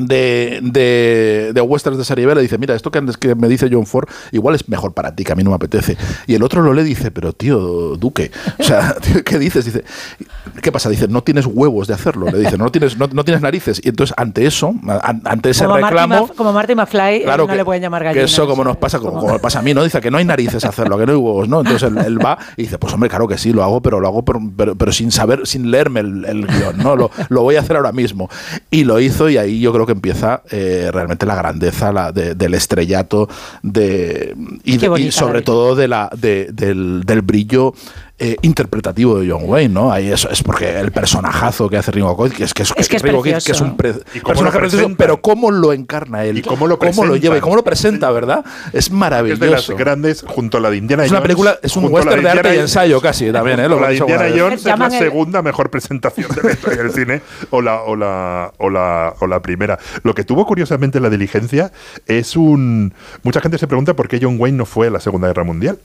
de, de, de westerns de serie B le dice, mira, esto que, antes que me dice John Ford, igual es mejor para ti, que a mí no me apetece. Y el otro lo le dice, pero tío, Duque, o sea, tío, ¿qué dices? Dice, ¿qué pasa? Dice, no tienes huevos de hacerlo. Le dice, no tienes, no, no tienes narices. Y entonces, ante eso, an- ante ese Como Marty, reclamo... Maf- como Marty McFly, eh, Claro no que, le pueden llamar que gallina. eso como nos pasa como, como pasa a mí no dice que no hay narices a hacerlo que no hay huevos no entonces él, él va y dice pues hombre claro que sí lo hago pero lo hago por- pero, pero sin saber sin leerme el, el guion no lo, lo voy a hacer ahora mismo y lo hizo y ahí yo creo que empieza eh, realmente la grandeza la de- del estrellato de y, de- sobre todo de la de- del, del brillo eh, interpretativo de John Wayne, ¿no? Ahí eso es porque el personajazo que hace Ringo Kid, que es que es, Es que es Ringo Kid, que es un pre- personaje precioso, pero cómo lo encarna él, Y cómo lo cómo lo presenta. lleva y cómo lo presenta, ¿verdad? Es Es de las maravilloso. grandes, junto a la de Indiana Es Jones. una película, es un western de arte y ensayo casi también, ¿eh? Lo la de Indiana. Jones es la segunda mejor presentación de la historia del cine o la, o, la, o, la, o la primera. Lo que tuvo curiosamente la diligencia es un... Mucha gente se pregunta por qué John Wayne no fue a la Segunda Guerra Mundial.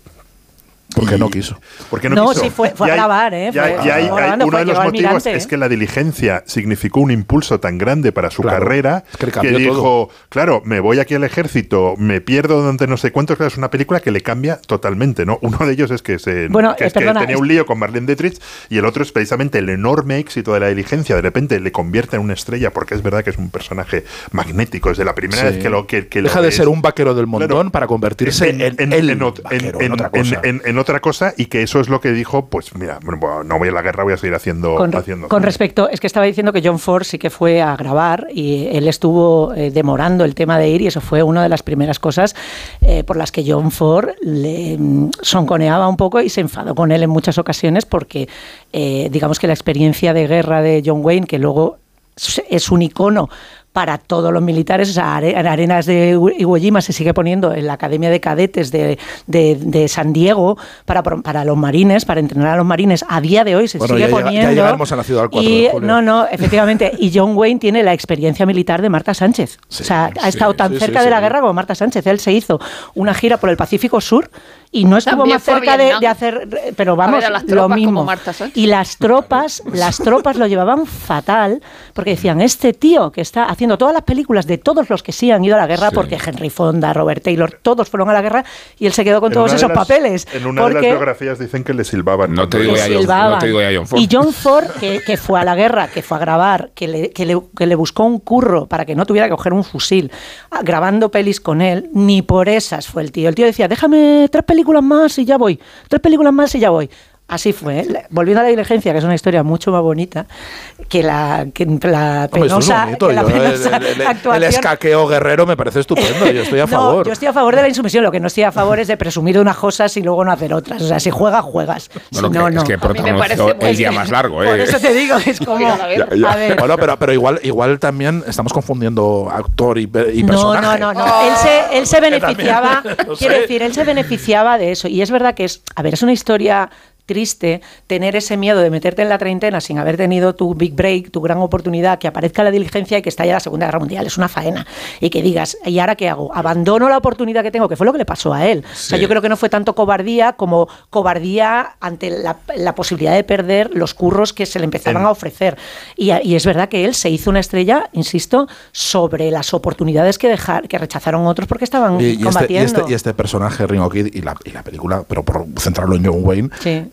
Porque no quiso. Porque no, No, quiso. sí, fue- fue Y a hay- grabar, ¿eh? Fue- hay- hay- uno fue- de los motivos es que la diligencia significó un impulso tan grande para su Claro. carrera Es que le que, cambió dijo, todo. claro, me voy aquí al ejército, me pierdo durante no sé cuántos, claro, es una película que le cambia totalmente, ¿no? Uno de ellos es que, se, Bueno, que, eh, es que tenía es- un lío con Marlene Dietrich y el otro es precisamente el enorme éxito de la diligencia, de repente le convierte en una estrella porque es verdad que es un personaje magnético, desde la primera Sí. vez que lo que, que lo Deja de ser un vaquero del montón Claro. para convertirse en, en, el en ot- en- vaquero, en- en otra en- cosa. Otra cosa y que eso es lo que dijo, pues mira, bueno, no voy a la guerra, voy a seguir haciendo... Con, haciendo con respecto, es que estaba diciendo que John Ford sí que fue a grabar y él estuvo eh, demorando el tema de ir y eso fue una de las primeras cosas eh, por las que John Ford le mm, sonconeaba un poco y se enfadó con él en muchas ocasiones porque eh, digamos que la experiencia de guerra de John Wayne, que luego es un icono para todos los militares. O sea, are- en Arenas de Iwo Jima se sigue poniendo en la Academia de Cadetes de, de- de San Diego para, para los marines, para entrenar a los marines. A día de hoy se Bueno, sigue ya, llega- ya poniendo. a la ciudad del 4 y, de julio. No, no, efectivamente. Y John Wayne tiene la experiencia militar de Marta Sánchez. o sea, ha estado tan sí, cerca sí, de la sí. guerra como Marta Sánchez. Él se hizo una gira por el Pacífico Sur y no estuvo También más fue a cerca de, de hacer. Pero A vamos, ver a las lo tropas como mismo. Marta. Y las tropas, las tropas lo llevaban fatal porque decían, este tío que está haciendo todas las películas de todos los que sí han ido a la guerra, Sí. porque Henry Fonda, Robert Taylor, todos fueron a la guerra y él se quedó con En todos esos las- papeles. En una de las biografías dicen que le silbaban. No te digo le ya John- silbaban. no te digo ya John Ford. Y John Ford, que, que fue a la guerra, que fue a grabar, que le, que, le, que le buscó un curro para que no tuviera que coger un fusil, ah, grabando pelis con él, ni por esas fue el tío. El tío decía, déjame tres películas más y ya voy, tres películas más y ya voy. Así fue. ¿eh? Volviendo a la diligencia, que es una historia mucho más bonita que la, que la Hombre, eso es penosa, bonito. que la Yo, el- escaqueo guerrero me parece estupendo. Yo estoy a No, favor. yo estoy a favor de la insumisión. Lo que no estoy a favor es de presumir de unas cosas y luego no hacer otras. O sea, si juegas, juegas. Bueno, si que- no, es no. que protagonizó el día más largo, ¿eh? Por eso te digo, es como. Ya, ya. A ver. Bueno, pero, pero igual, igual también estamos confundiendo actor y, pe- y No, personaje. no, no, no. Él se, él se beneficiaba, no quiero decir, él se beneficiaba de eso. Y es verdad que es, a ver, es una historia triste tener ese miedo de meterte en la treintena sin haber tenido tu big break, tu gran oportunidad, que aparezca la diligencia y que estalla la Segunda Guerra Mundial. Es una faena. Y que digas, ¿y ahora qué hago? Abandono la oportunidad que tengo, que fue lo que le pasó a él. O sea, yo creo que no fue tanto cobardía como cobardía ante la, la posibilidad de perder los curros que se le empezaban a ofrecer. Y, es verdad que él se hizo una estrella, insisto, sobre las oportunidades que, dejar, que rechazaron otros porque estaban Y, y este, y, combatiendo. este, y este personaje, Ringo Kid, y la, y la película, pero por centrarlo en John Wayne, Sí.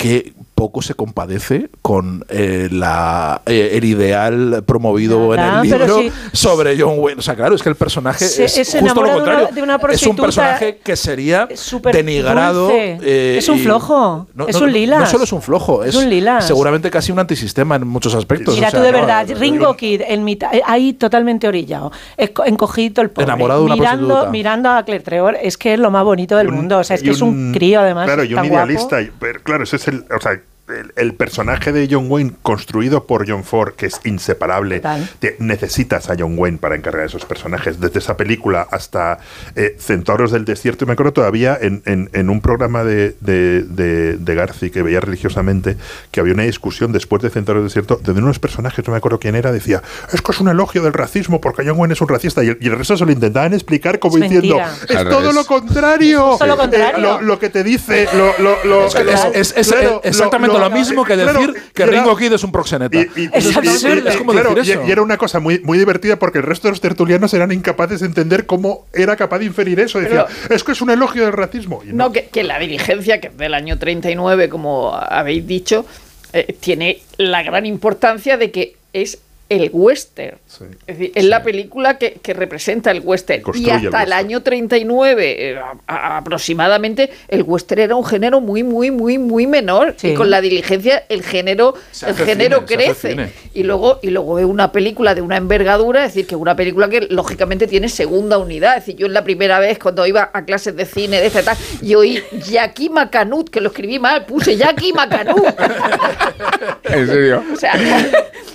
Que poco se compadece con eh, la, eh, el ideal promovido Nada, en el libro sí. sobre John Wayne. O sea, claro, es que el personaje Se- es, se justo lo enamora de una- contrario. de una es un personaje que sería denigrado. eh, Es un flojo, no- es no- un lilas. No solo es un flojo, Es es, un lilas. seguramente casi un antisistema en muchos aspectos. Mira o sea, tú de no, verdad, no, no, Ringo Kid, en mitad, eh, ahí totalmente orillado, encogido el pobre, Enamorado de una mirando, prostituta. mirando a Claire Trevor, es que es lo más bonito del mundo, o sea, es que es un crío además, Claro, y un guapo. idealista. y- pero claro, ese es el. O sea, el, el personaje de John Wayne construido por John Ford, que es inseparable, te- necesitas a John Wayne para encargar esos personajes. Desde esa película hasta eh, Centauros del Desierto. Y me acuerdo todavía en, en- en un programa de, de, de, de Garci que veía religiosamente que había una discusión después de Centauros del Desierto de uno de los personajes, no me acuerdo quién era, decía: Es que es un elogio del racismo porque John Wayne es un racista. Y el, y el resto se lo intentaban explicar como Es diciendo: mentira. Es todo lo contrario. Es todo lo Eh, contrario. lo, lo que te dice, lo, lo, lo- Es, es- lo- es- es claro, exactamente lo, mismo que claro, decir que Ringo Kid es un proxeneta. y- y- es, y- absurdo, y- es como claro, decir eso. y era una cosa muy, muy divertida porque el resto de los tertulianos eran incapaces de entender cómo era capaz de inferir eso. Decía, es que es un elogio del racismo. Y No, que, que la diligencia, que es del año 39, como habéis dicho, eh, tiene la gran importancia de que es el western. Es decir, es la película que, que representa el western. Y hasta el año 39, eh, a- a- aproximadamente, el western era un género muy, muy, muy, muy menor. Sí. Y con la diligencia el género, el género cine, crece. Y luego, y luego es una película de una envergadura, es decir, que una película que lógicamente tiene segunda unidad. Es decir, yo en la primera vez cuando iba a clases de cine, de este tal, y oí Jackie Macanut, que lo escribí mal, puse Jackie Macanut. ¿En serio? O sea,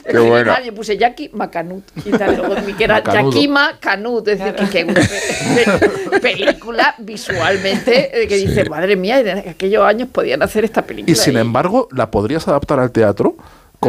Qué bueno. mal, puse Jackie Macanut. Y tal, luego vi que era Macanudo. Yakima Canut, es decir, que, que película visualmente eh, que dice, madre mía, en aquellos años podían hacer esta película. Y sin Y- embargo, la podrías adaptar al teatro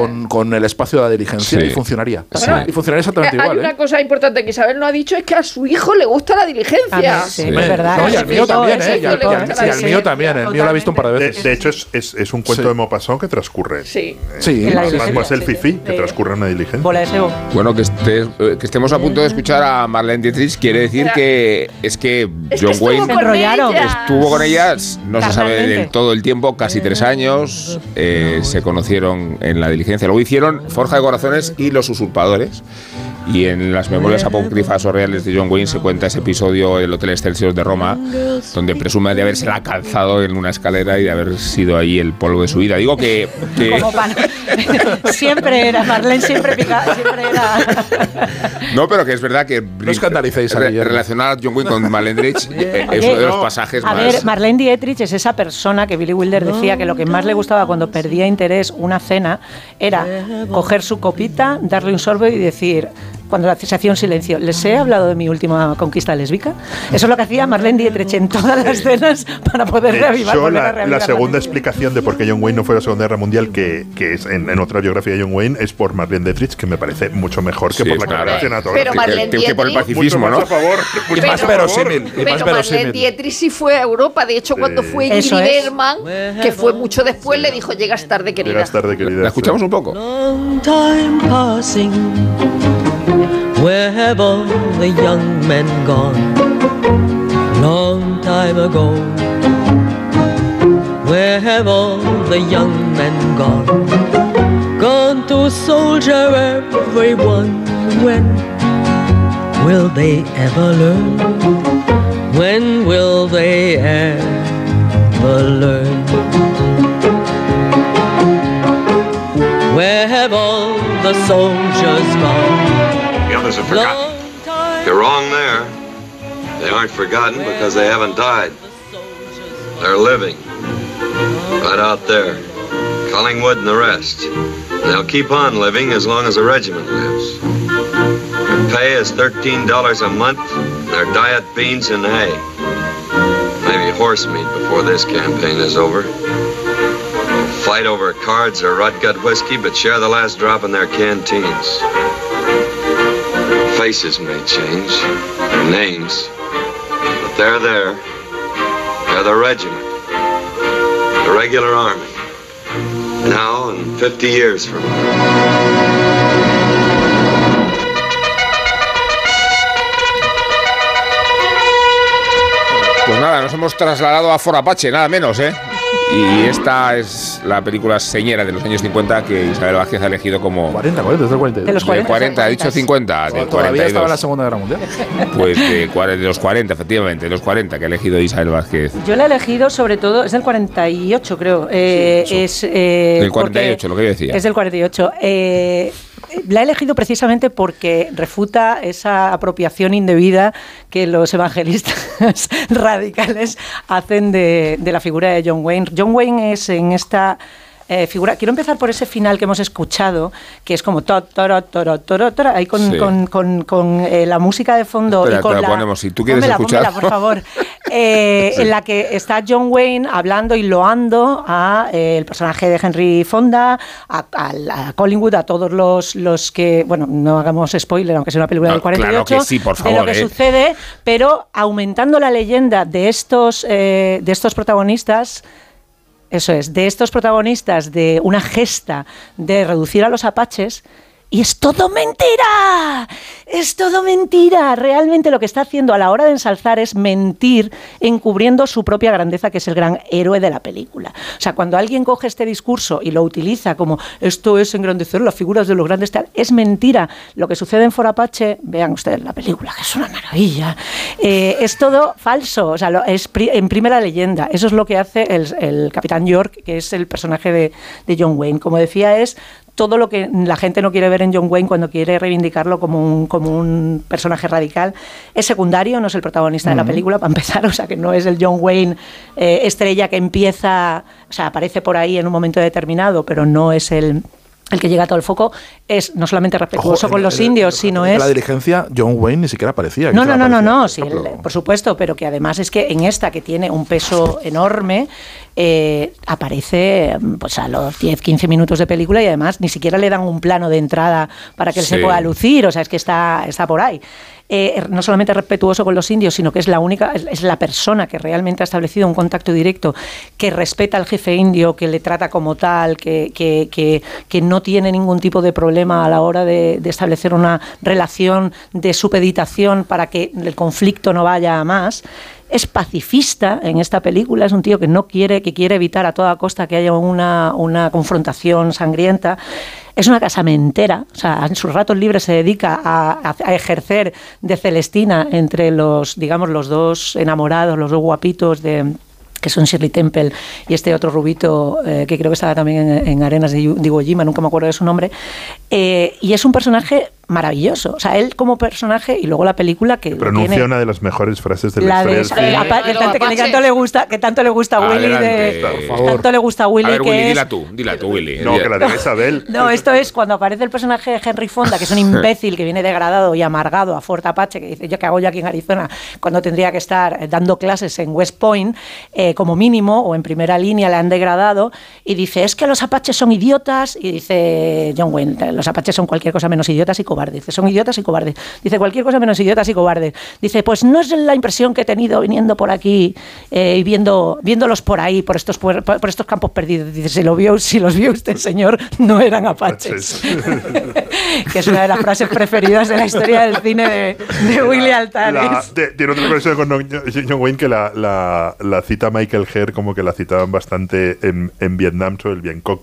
con, con el espacio de la diligencia Sí. y funcionaría. Sí. Y funcionaría exactamente Eh, Hay igual. una ¿eh? cosa importante que Isabel no ha dicho, es que a su hijo le gusta la diligencia. Sí, es verdad. No, y al mío también, ¿eh? Y al, tipo, y al- y al sí, mío también. El mío lo ha visto un par de de, veces. de hecho, es, es, es un cuento Sí. de Maupassant que transcurre. Sí. Sí. En la Más, el sí. que transcurre en una diligencia. De. Bueno, que, estés- eh, que estemos a punto de escuchar a Marlene Dietrich quiere decir que es que Es que John Wayne estuvo con ellas, no se sabe del todo el tiempo, casi tres años. eh, se conocieron en la diligencia inteligencia. Luego hicieron Forja de Corazones y Los Usurpadores. Y en las memorias apócrifas o reales de John Wayne se cuenta ese episodio del Hotel Excelsior de Roma, donde presume de haberse la calzado en una escalera y de haber sido ahí el polvo de su vida. Digo que. que- Como pan. siempre era, Marlene siempre pica, siempre era. no, pero que es verdad que. No escandalicéis a re-. Relacionar a John Wayne con Malendrich eh, es Oye, uno de los pasajes A más. ver, Marlene Dietrich es esa persona que Billy Wilder decía que lo que más le gustaba cuando perdía interés una cena era coger su copita, darle un sorbo y decir, cuando se hacía un silencio, ¿les he hablado de mi última conquista lésbica? Eso es lo que hacía Marlene Dietrich en todas las cenas para poder De reavivar, hecho, la, reavivar la segunda explicación de por qué John Wayne no fue a la Segunda Guerra Mundial, que, que es en, en otra biografía de John Wayne, es por Marlene Dietrich, que me parece mucho mejor que Sí, por la claro. canción Pero cinematográfica. Marlene Que- que por el Dietrich- pacifismo, Mucho ¿no? a favor. mucho Pero- más a favor. Pero Marlene Dietrich sí fue a Europa. De hecho, cuando fue Ingrid. Bergman, que fue mucho después, le dijo: Llegas tarde, querida. Llegas tarde, querida. ¿La escuchamos un poco? Long time passing. Where have all the young men gone? Long time ago. Where have all the young men gone? Gone to soldier everyone. When will they ever learn? When will they ever learn? Where have all the soldiers gone? The others are forgotten. You're wrong there. They aren't forgotten because they haven't died. They're living. Right out there. Collingwood and the rest. They'll keep on living as long as the regiment lives. Their pay is $13 a month. Their diet beans and hay. Maybe horse meat before this campaign is over. Fight over cards or rot-gut whiskey, but share the last drop in their canteens. Faces may change, their names, but they're there. They're the regiment, the regular army. Now and 50 years from now. Pues nada, nos hemos trasladado a For Apache, nada menos, ¿eh? Y esta es la película señera de los años 50 que Isabel Vázquez ha elegido como... 40, 40, es del 42. De los 40, 40, ha dicho 50, del Todavía estaba en la 42. Segunda Guerra Mundial. Pues de, de los 40, efectivamente, de los 40 que ha elegido Isabel Vázquez. Yo la he elegido sobre todo, es del 48 creo. eh, es, eh, Del porque 48, lo que yo decía. Es del 48. eh, la he elegido precisamente porque refuta esa apropiación indebida que los evangelistas radicales hacen de, de la figura de John Wayne. John Wayne es en esta eh, figura. Quiero empezar por ese final que hemos escuchado, que es como to, toro, toro, toro, toro, ahí con, Sí. con- con- con, eh, la música de fondo Espera, y con te la la, ponemos, si tú quieres Pónmela, escuchar. pónmela, por favor. Eh, Sí. En la que está John Wayne hablando y loando a el personaje de Henry Fonda, a, a- a Collingwood, a todos los, los que, bueno, no hagamos spoiler, aunque sea una película No, del 48, claro que sí, por de favor, lo que sucede, pero aumentando la leyenda de estos, de estos protagonistas. Eso es, de estos protagonistas de una gesta de reducir a los apaches. Y es todo mentira, es todo mentira. Realmente lo que está haciendo a la hora de ensalzar es mentir encubriendo su propia grandeza, que es el gran héroe de la película. O sea, cuando alguien coge este discurso y lo utiliza como esto es engrandecer las figuras de los grandes, es mentira. Lo que sucede en For Apache, vean ustedes la película, que es una maravilla, eh, es todo falso. O sea, es, pri- imprime la leyenda. Eso es lo que hace el, capitán York, que es el personaje de John Wayne. Como decía, es todo lo que la gente no quiere ver en John Wayne cuando quiere reivindicarlo como un, como un personaje radical. Es secundario, no es el protagonista de la película, para empezar, o sea, que no es el John Wayne eh, estrella que empieza, o sea, aparece por ahí en un momento determinado, pero no es el, el que llega a todo el foco. Es no solamente respetuoso Ojo, con los indios, sino es... la diligencia, John Wayne ni siquiera aparecía. No, no, no, no, no, sí, por supuesto, pero que además es que en esta que tiene un peso enorme, eh, aparece mm, pues a los 10, 15 minutos de película y además ni siquiera le dan un plano de entrada para que él se Sí. pueda lucir, o sea, es que está, está por ahí. Eh, no solamente respetuoso con los indios, sino que es la única, es, es la persona que realmente ha establecido un contacto directo, que respeta al jefe indio, que le trata como tal, que, que, que- que no tiene ningún tipo de problema a la hora de, de establecer una relación de supeditación para que el conflicto no vaya a más. Es pacifista en esta película, es un tío que no quiere, que quiere evitar a toda costa que haya una, una confrontación sangrienta. Es una casamentera, o sea, en sus ratos libres se dedica a, a- ejercer de Celestina entre los, digamos, los dos enamorados, los dos guapitos de que son Shirley Temple y este otro rubito eh, que creo que estaba también en, en Arenas de Iwo Jima, nunca me acuerdo de su nombre, Eh, y es un personaje maravilloso, o sea, él como personaje y luego la película que Pronuncia tiene- una de las mejores frases de la de del eh, que, tanto, que tanto le gusta que tanto le gusta a Willy Adelante, de por favor. tanto le gusta a Willy A ver, que Willy, es- dila tú, dila tú, Willy. No, que la diga Isabel. no, esto es cuando aparece el personaje de Henry Fonda, que es un imbécil que viene degradado y amargado a Fort Apache, que dice, yo qué hago yo aquí en Arizona, cuando tendría que estar eh, dando clases en West Point, eh, como mínimo, o en primera línea le han degradado, y dice, es que los apaches son idiotas, y dice John Wayne, los apaches son cualquier cosa menos idiotas y cobardes, dice, son idiotas y cobardes, dice, cualquier cosa menos idiotas y cobardes, dice, pues no es la impresión que he tenido viniendo por aquí eh, y viendo, viéndolos por ahí, por estos, puer- por estos campos perdidos, dice, si, lo vio, si los vio usted, señor, no eran apaches que es una de las frases preferidas de la historia del cine de, de Willy Altares. tiene otra conexión con John Wayne que la, la, la cita Michael Herr como que la citaban bastante en, en Vietnam sobre el Vietcong.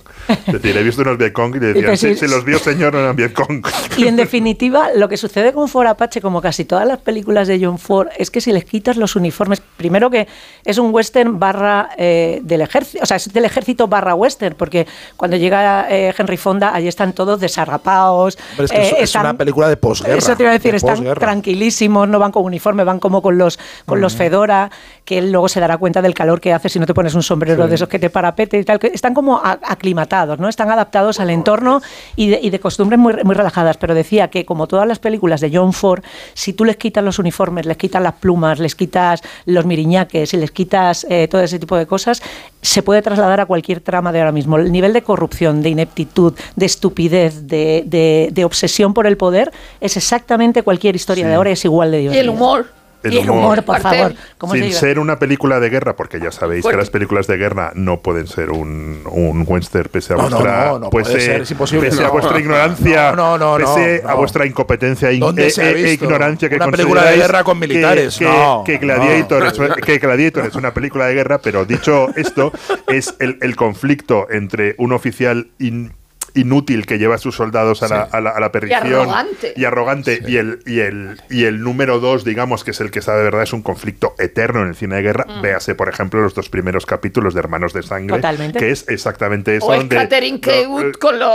Es decir, he visto unos Vietcong y le decían, si, sí. si los vio señor no eran Vietcong. Y en definitiva, lo que sucede con Ford Apache, como casi todas las películas de John Ford, es que si les quitas los uniformes, primero que es un western barra eh, del ejército, o sea, es del ejército barra western, porque cuando llega eh, Henry Fonda, allí están todos desarrapados. Pero es que eh, es, están- una película de posguerra. Eso te iba a decir, de están posguerra. tranquilísimos, no van con uniforme, van como con los con los Fedora, que él luego se dará cuenta del calor que hace si no te pones un sombrero Sí. de esos que te parapete y tal. que están como aclimatados, ¿no? Están adaptados al entorno y de, y de costumbres muy, muy relajadas. Pero decía que, como todas las películas de John Ford, si tú les quitas los uniformes, les quitas las plumas, les quitas los miriñaques y les quitas eh, todo ese tipo de cosas, se puede trasladar a cualquier trama de ahora mismo. El nivel de corrupción, de ineptitud, de estupidez, de, de- de obsesión por el poder es exactamente cualquier historia de ahora y es igual de Y divertida. el humor. El Y el humor. humor, por favor. ¿Cómo se Sin ser una película de guerra, porque ya sabéis Fuerte. que las películas de guerra no pueden ser un, un western pese a No, vuestra no, no pues, puede ser, es imposible. pese a vuestra ignorancia, No, no, no, pese a vuestra incompetencia e, ¿Dónde e- se ha e- visto? ignorancia que Una película de guerra con que- militares, que, no, que no. Gladiator, Es, que Gladiator es una película de guerra, pero dicho esto, es el, el conflicto entre un oficial in- inútil que lleva a sus soldados a, la, a la- a la perdición arrogante. y arrogante y el y el y el número dos digamos que es el que está de verdad es un conflicto eterno en el cine de guerra Mm. véase por ejemplo los dos primeros capítulos de Hermanos de Sangre Totalmente. que es exactamente eso O es donde Catherine lo- Kaywood con los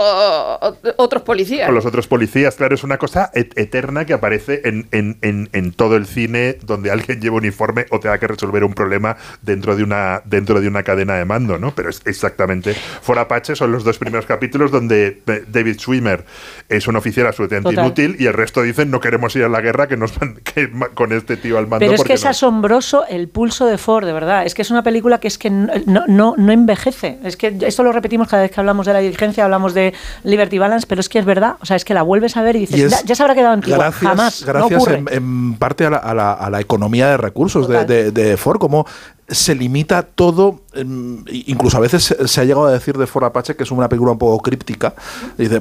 otros policías. con los otros policías, claro, es una cosa et- eterna que aparece en, en- en- en todo el cine donde alguien lleva uniforme o tenga que resolver un problema dentro de una dentro de una cadena de mando, ¿no? Pero es exactamente For Apache son los dos primeros capítulos donde eh, David Schwimmer es un oficial absolutamente Total. inútil y el resto dicen no queremos ir a la guerra que nos van- que con este tío al mando Pero es que es no". asombroso el pulso de Ford, de verdad. Es que es una película que es que no, no, no- no envejece. Es que esto lo repetimos cada vez que hablamos de la diligencia, hablamos de Liberty Balance, pero es que es verdad. O sea, es que la vuelves a ver y dices, Y es ya, ya se habrá quedado antigua. Gracias, Jamás. gracias no ocurre. en, en parte a la, a la- a la economía de recursos de, de, de Ford, como se limita todo, incluso a veces se, ha llegado a decir de Ford Apache que es una película un poco críptica, dice,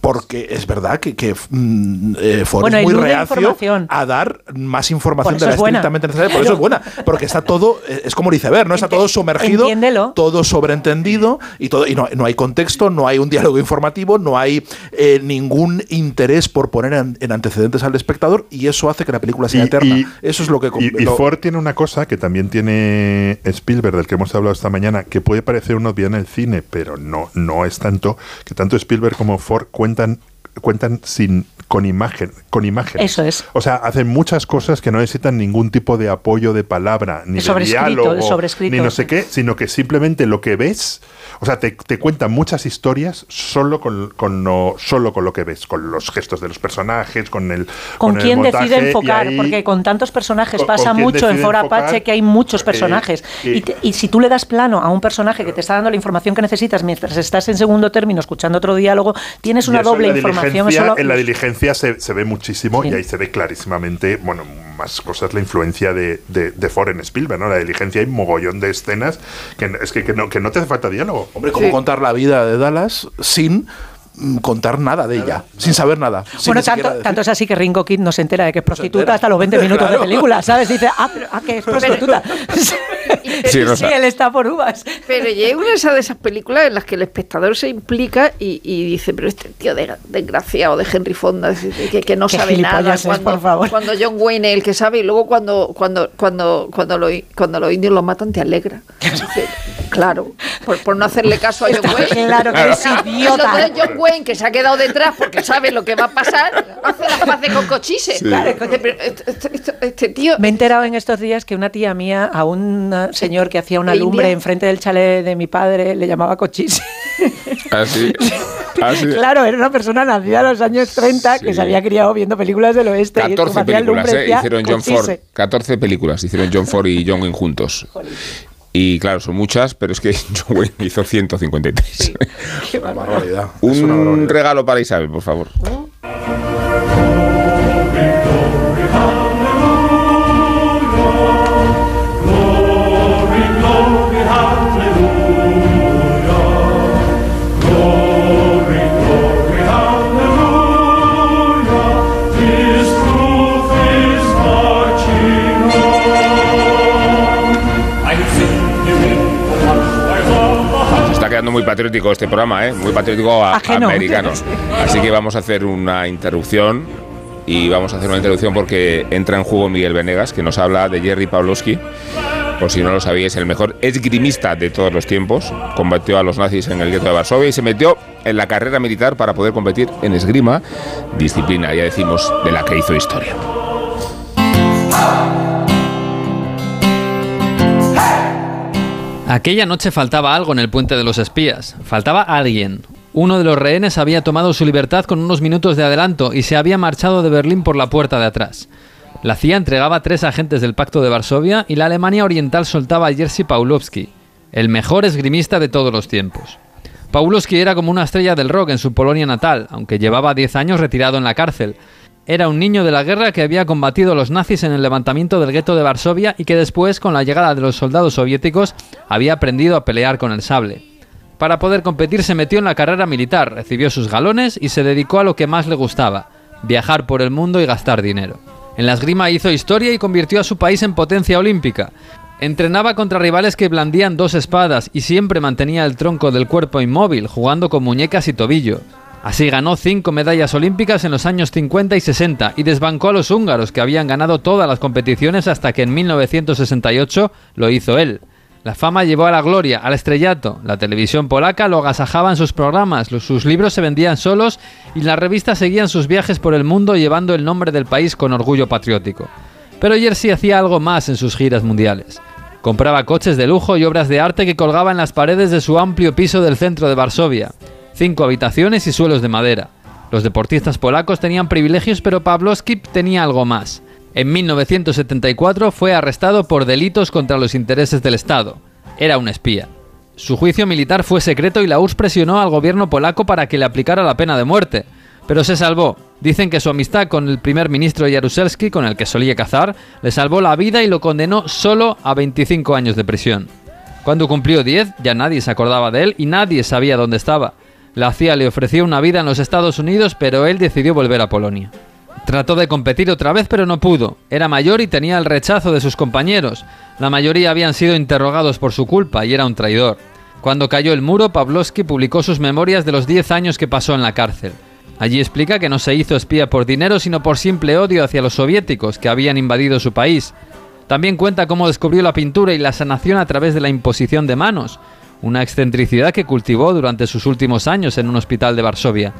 porque es verdad que, que, mm, eh, Ford Bueno, es muy reacio a dar más información de la es estrictamente necesaria. Por eso es buena, porque está todo, eh, es como el iceberg, ¿no? Está todo sumergido, entiéndelo. todo sobreentendido y todo y no, no hay contexto, no hay un diálogo informativo, no hay eh, ningún interés por poner en, en antecedentes al espectador y eso hace que la película sea Y- eterna. y- eso es lo que Y, y Ford tiene una cosa que también tiene Spielberg, del que hemos hablado esta mañana, que puede parecer una obviedad en el cine, pero no, no es tanto, que tanto Spielberg como Ford cuentan cuentan sin con imagen con imágenes Eso es. o sea hacen muchas cosas que no necesitan ningún tipo de apoyo de palabra ni De diálogo ni no sé qué sino que simplemente lo que ves o sea te, te cuentan muchas historias solo con, con lo, solo con lo que ves con los gestos de los personajes con el ¿Con el quién montaje, decide enfocar? ahí- Porque con tantos personajes con- pasa con mucho en decide For enfocar, Apache que hay muchos eh, personajes. y- y, te- y si tú le das plano a un personaje que te está dando la información que necesitas mientras estás en segundo término escuchando otro diálogo, tienes una doble información. diligencia- eso lo- en la diligencia se, se ve muchísimo Sí. y ahí se ve clarísimamente, bueno, más cosas, la influencia de, de, de Spielberg, ¿no? La diligencia hay mogollón de escenas que, es que, que no, que no te hace falta diálogo. Hombre, ¿cómo contar la vida de Dallas sin contar nada de ella, sin saber nada. Bueno, tanto, es así que Ringo Kid no se entera de que es prostituta hasta los 20 minutos Claro. de película, ¿sabes? Dice, ah, pero, ah, que es prostituta. Sí, él está por uvas. Pero llega una de esas, de esas películas en las que el espectador se implica y, y dice, pero este tío de, desgraciado de Henry Fonda, es que, que no sabe nada. es, Cuando, por favor. cuando John Wayne es el que sabe y luego cuando, cuando, cuando, cuando, lo- cuando los indios lo matan te alegra. Dice, Claro, por, por no hacerle caso a John Wayne. claro que eres idiota. Entonces John Wayne, que se ha quedado detrás porque sabe lo que va a pasar, hace las paces con cochise. Sí. Claro, este, este- este- este tío... Me he enterado en estos días que una tía mía a un señor que hacía una ¿De lumbre India? enfrente del chalet de mi padre le llamaba cochise. Así. Así. Claro, era una persona nacida en los años 30 que se había criado viendo películas del oeste. y 14 como hacía películas, lumbre, ¿eh? Hicieron John Ford. cochise. 14 películas hicieron John Ford y John Wayne juntos. Y claro, son muchas, pero es que John Wayne hizo 153. barbaridad. Un regalo para Isabel, por favor. Se quedando muy patriótico este programa, ¿eh? Muy patriótico a- Ajeno. americano. Así que vamos a hacer una interrupción. Y vamos a hacer una interrupción porque entra en juego Miguel Venegas, que nos habla de Jerry Pawlowski. Por si no lo sabíais, el mejor esgrimista de todos los tiempos. Combatió a los nazis en el gueto de Varsovia y se metió en la carrera militar para poder competir en esgrima, disciplina, ya decimos, de la que hizo historia. Aquella noche faltaba algo en el puente de los espías. Faltaba alguien. Uno de los rehenes había tomado su libertad con unos minutos de adelanto y se había marchado de Berlín por la puerta de atrás. La CIA entregaba a tres agentes del Pacto de Varsovia y la Alemania Oriental soltaba a Jerzy Pawlowski, el mejor esgrimista de todos los tiempos. Pawlowski era como una estrella del rock en su Polonia natal, aunque llevaba 10 años retirado en la cárcel. Era un niño de la guerra que había combatido los nazis en el levantamiento del gueto de Varsovia y que después, con la llegada de los soldados soviéticos, había aprendido a pelear con el sable. Para poder competir se metió en la carrera militar, recibió sus galones y se dedicó a lo que más le gustaba, viajar por el mundo y gastar dinero. En la esgrima hizo historia y convirtió a su país en potencia olímpica. Entrenaba contra rivales que blandían dos espadas y siempre mantenía el tronco del cuerpo inmóvil, jugando con muñecas y tobillo. Así ganó cinco medallas olímpicas en los años 50 y 60 y desbancó a los húngaros que habían ganado todas las competiciones hasta que en 1968 lo hizo él. La fama llevó a la gloria, al estrellato. La televisión polaca lo agasajaba en sus programas, sus libros se vendían solos y las revistas seguían sus viajes por el mundo llevando el nombre del país con orgullo patriótico. Pero Jersey hacía algo más en sus giras mundiales. Compraba coches de lujo y obras de arte que colgaba en las paredes de su amplio piso del centro de Varsovia. Cinco habitaciones y suelos de madera. Los deportistas polacos tenían privilegios, pero Pawlowski tenía algo más. En 1974 fue arrestado por delitos contra los intereses del Estado. Era un espía. Su juicio militar fue secreto y la URSS presionó al gobierno polaco para que le aplicara la pena de muerte. Pero se salvó. Dicen que su amistad con el primer ministro Jaruzelski, con el que solía cazar, le salvó la vida y lo condenó solo a 25 años de prisión. Cuando cumplió 10, ya nadie se acordaba de él y nadie sabía dónde estaba. La CIA le ofreció una vida en los Estados Unidos, pero él decidió volver a Polonia. Trató de competir otra vez, pero no pudo. Era mayor y tenía el rechazo de sus compañeros. La mayoría habían sido interrogados por su culpa y era un traidor. Cuando cayó el muro, Pawlowski publicó sus memorias de los 10 años que pasó en la cárcel. Allí explica que no se hizo espía por dinero, sino por simple odio hacia los soviéticos que habían invadido su país. También cuenta cómo descubrió la pintura y la sanación a través de la imposición de manos, una excentricidad que cultivó durante sus últimos años en un hospital de Varsovia.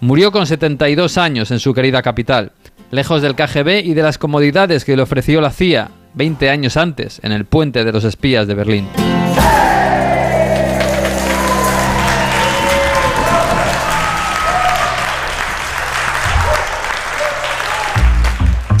Murió con 72 años en su querida capital, lejos del KGB y de las comodidades que le ofreció la CIA 20 años antes en el puente de los espías de Berlín.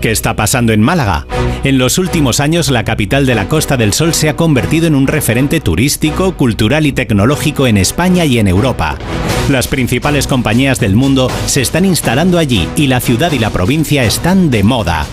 ¿Qué está pasando en Málaga? En los últimos años, la capital de la Costa del Sol se ha convertido en un referente turístico, cultural y tecnológico en España y en Europa. Las principales compañías del mundo se están instalando allí y la ciudad y la provincia están de moda.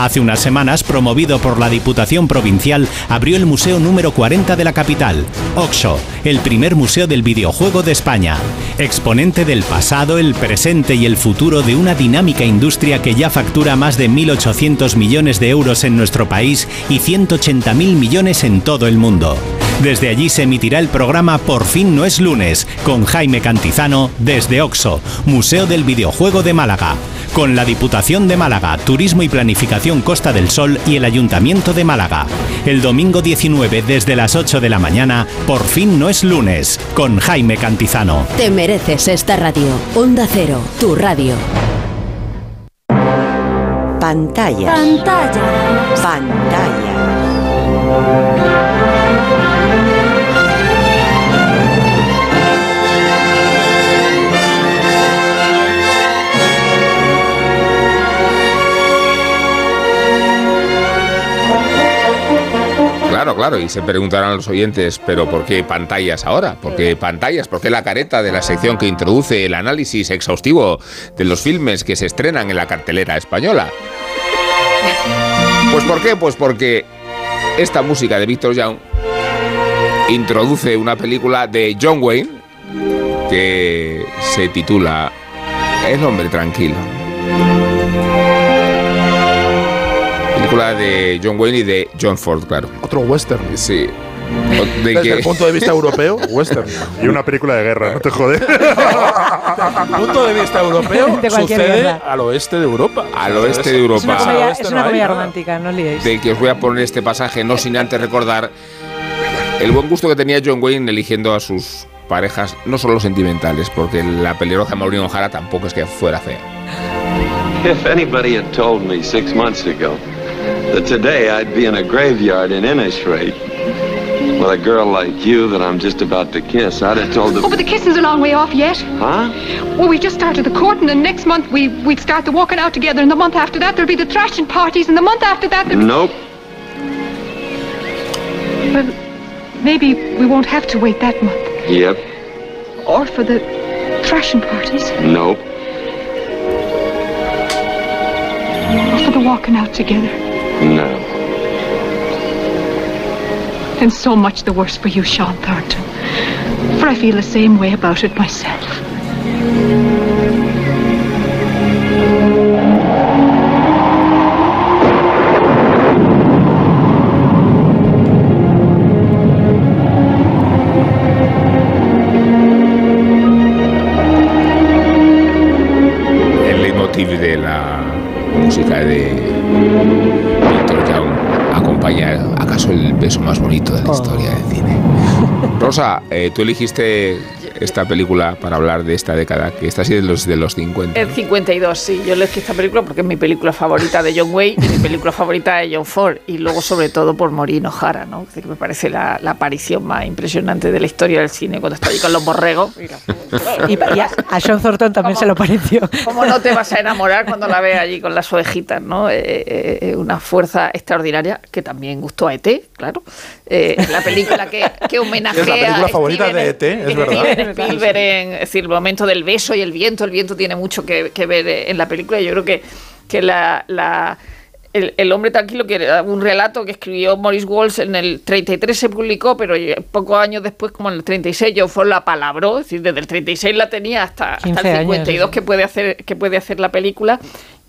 Hace unas semanas, promovido por la Diputación Provincial, abrió el Museo número 40 de la capital, OXO, el primer museo del videojuego de España. Exponente del pasado, el presente y el futuro de una dinámica industria que ya factura más de 1.800 millones de euros en nuestro país y 180.000 millones en todo el mundo. Desde allí se emitirá el programa Por fin no es lunes, con Jaime Cantizano desde OXO, Museo del Videojuego de Málaga, con la Diputación de Málaga, Turismo y Planificación Costa del Sol y el Ayuntamiento de Málaga. El domingo 19 desde las 8 de la mañana, Por fin no es lunes, con Jaime Cantizano. Te mereces esta radio. Onda Cero, tu radio. Pantalla. Pantalla. Pantalla. Claro, claro, y se preguntarán los oyentes, pero ¿por qué pantallas ahora? ¿Por qué pantallas? ¿Por qué la careta de la sección que introduce el análisis exhaustivo de los filmes que se estrenan en la cartelera española? Pues ¿por qué? Pues porque esta música de Victor Young introduce una película de John Wayne que se titula El hombre tranquilo. Película de John Wayne y de John Ford, claro. Otro western. Sí. De Desde que- el punto de vista europeo, western. Y una película de guerra, no te jodes. Punto de vista europeo, De sucede guerra. al oeste de Europa. Al oeste de Es una Europa. comedia, es una comedia romántica, no liéis. de que os voy a poner este pasaje, no sin antes recordar el buen gusto que tenía John Wayne eligiendo a sus parejas, no solo sentimentales, porque la pelirroja Maureen O'Hara tampoco es que fuera fea. If anybody had told me six months ago today I'd be in a graveyard in Innisfree with a girl like you that I'm just about to kiss, I'd have told Oh, but the kissing's a long way off yet. huh? Well, we just started the courting, and then next month we, we'd start the walking out together, and the month after that there'll be the thrashing parties, and the month after that there'll Nope. Well, maybe we won't have to wait that month. Yep. Or for the thrashing parties. Nope. Or for the walking out together. No. Then so much the worse for you, Sean Thornton. For I feel the same way about it myself. Rosa, eh, tú eligiste esta película para hablar de esta década, que está así de los, de los 50. El 52, sí. Yo elegí esta película porque es mi película favorita de John Wayne y mi película favorita de John Ford. Y luego, sobre todo, por Maureen O'Hara, ¿no? Que me parece la, la aparición más impresionante de la historia del cine cuando está allí con los borregos. Y, y a, a Sean Thornton también se lo pareció. ¿Cómo no te vas a enamorar cuando la ves allí con las ovejitas, ¿no? Eh, eh, eh, una fuerza extraordinaria que también gustó a ET, claro. Eh, la película que, que homenajea Es la película a favorita Steven- de ET, es verdad. Spielberg en es decir, el momento del beso y el viento. El viento tiene mucho que, que ver en la película. Yo creo que, que la, la- el, el hombre tranquilo, que era un relato que escribió Maurice Walsh en el 33 se publicó, pero pocos años después, como en el 36, John Ford la palabró. Es decir, desde el 36 la tenía hasta, hasta 15 el años, 52 sí. que puede hacer que puede hacer la película.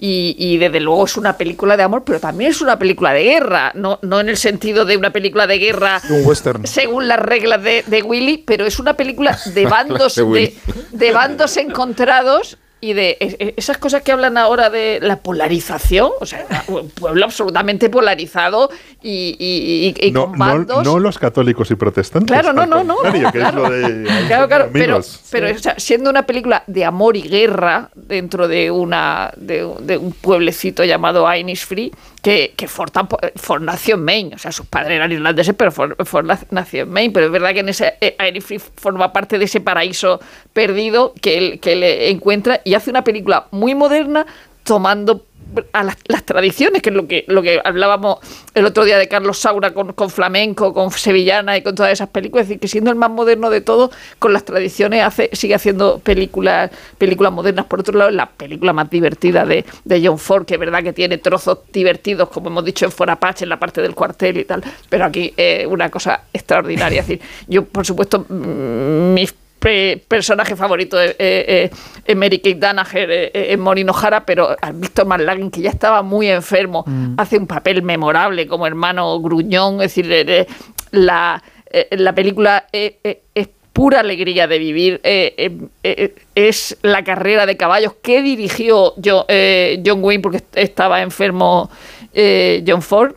Y, y desde luego es una película de amor, pero también es una película de guerra, no, no en el sentido de una película de guerra Un western. según las reglas de, de Willy, pero es una película de bandos, de de, Willy. de bandos encontrados y de e- e- esas cosas que hablan ahora de la polarización, o sea, un pueblo absolutamente polarizado y, y- y- y No, con no, bandos. no los católicos y protestantes. Claro, no, no, no. contrario, que es lo de- Claro, claro, pero, pero o sea, siendo una película de amor y guerra dentro de una de, de un pueblecito llamado Free que, que Ford, tampo- Ford nació en Maine, o sea, sus padres eran irlandeses, pero Ford, Ford nac- nació en Maine, pero es verdad que en ese eh, Free forma parte de ese paraíso perdido que él, que él encuentra y hace una película muy moderna tomando a las, tradiciones, que es lo que, lo que hablábamos el otro día de Carlos Saura con, con flamenco, con sevillana y con todas esas películas, es decir, que siendo el más moderno de todo, con las tradiciones hace, sigue haciendo películas, películas modernas. Por otro lado, es la película más divertida de, de John Ford, que es verdad que tiene trozos divertidos, como hemos dicho en For Apache, en la parte del cuartel y tal, pero aquí una cosa extraordinaria. Es decir, yo, por supuesto, mm, mis pe- personaje favorito es, eh, eh, Mary Kate Danaher, eh, eh, es Maureen O'Hara, pero a Víctor Marlagin, que ya estaba muy enfermo, hace un papel memorable como hermano gruñón, es decir, eh, la, la película es pura alegría de vivir, eh, eh, eh, es la carrera de caballos que dirigió Jo- eh, John Wayne porque estaba enfermo John Ford.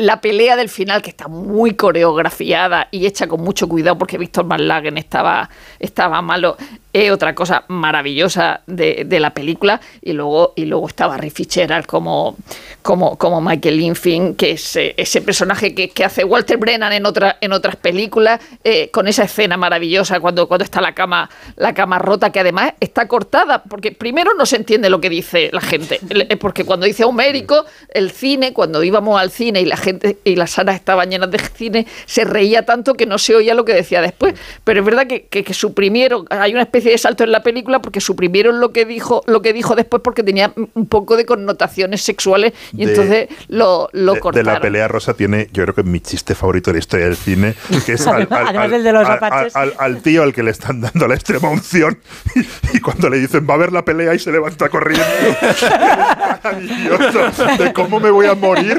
La pelea del final, que está muy coreografiada y hecha con mucho cuidado porque Víctor Marlagen estaba, estaba malo, es otra cosa maravillosa de, de la película. Y luego, y luego Barry Fitzgerald como, como, como Michael Infin, que es eh, ese personaje que, que hace Walter Brennan en, en otras películas, eh, con esa escena maravillosa cuando, cuando está la cama, la cama rota, que además está cortada, porque primero no se entiende lo que dice la gente, porque cuando dice Homérico, el cine, cuando íbamos al cine y la gente y las salas estaban llenas de cine, se reía tanto que no se oía lo que decía después. Pero es verdad que, que- que suprimieron, hay una especie de salto en la película porque suprimieron lo que dijo, lo que dijo después porque tenía un poco de connotaciones sexuales y De- entonces lo, lo de, de cortaron. la pelea rosa tiene, yo creo que mi chiste favorito de la historia del cine, que es al, de los al- apaches. al- al tío al que le están dando la extrema unción y, cuando le dicen va a ver la pelea y se levanta corriendo. Maravilloso. De cómo me voy a morir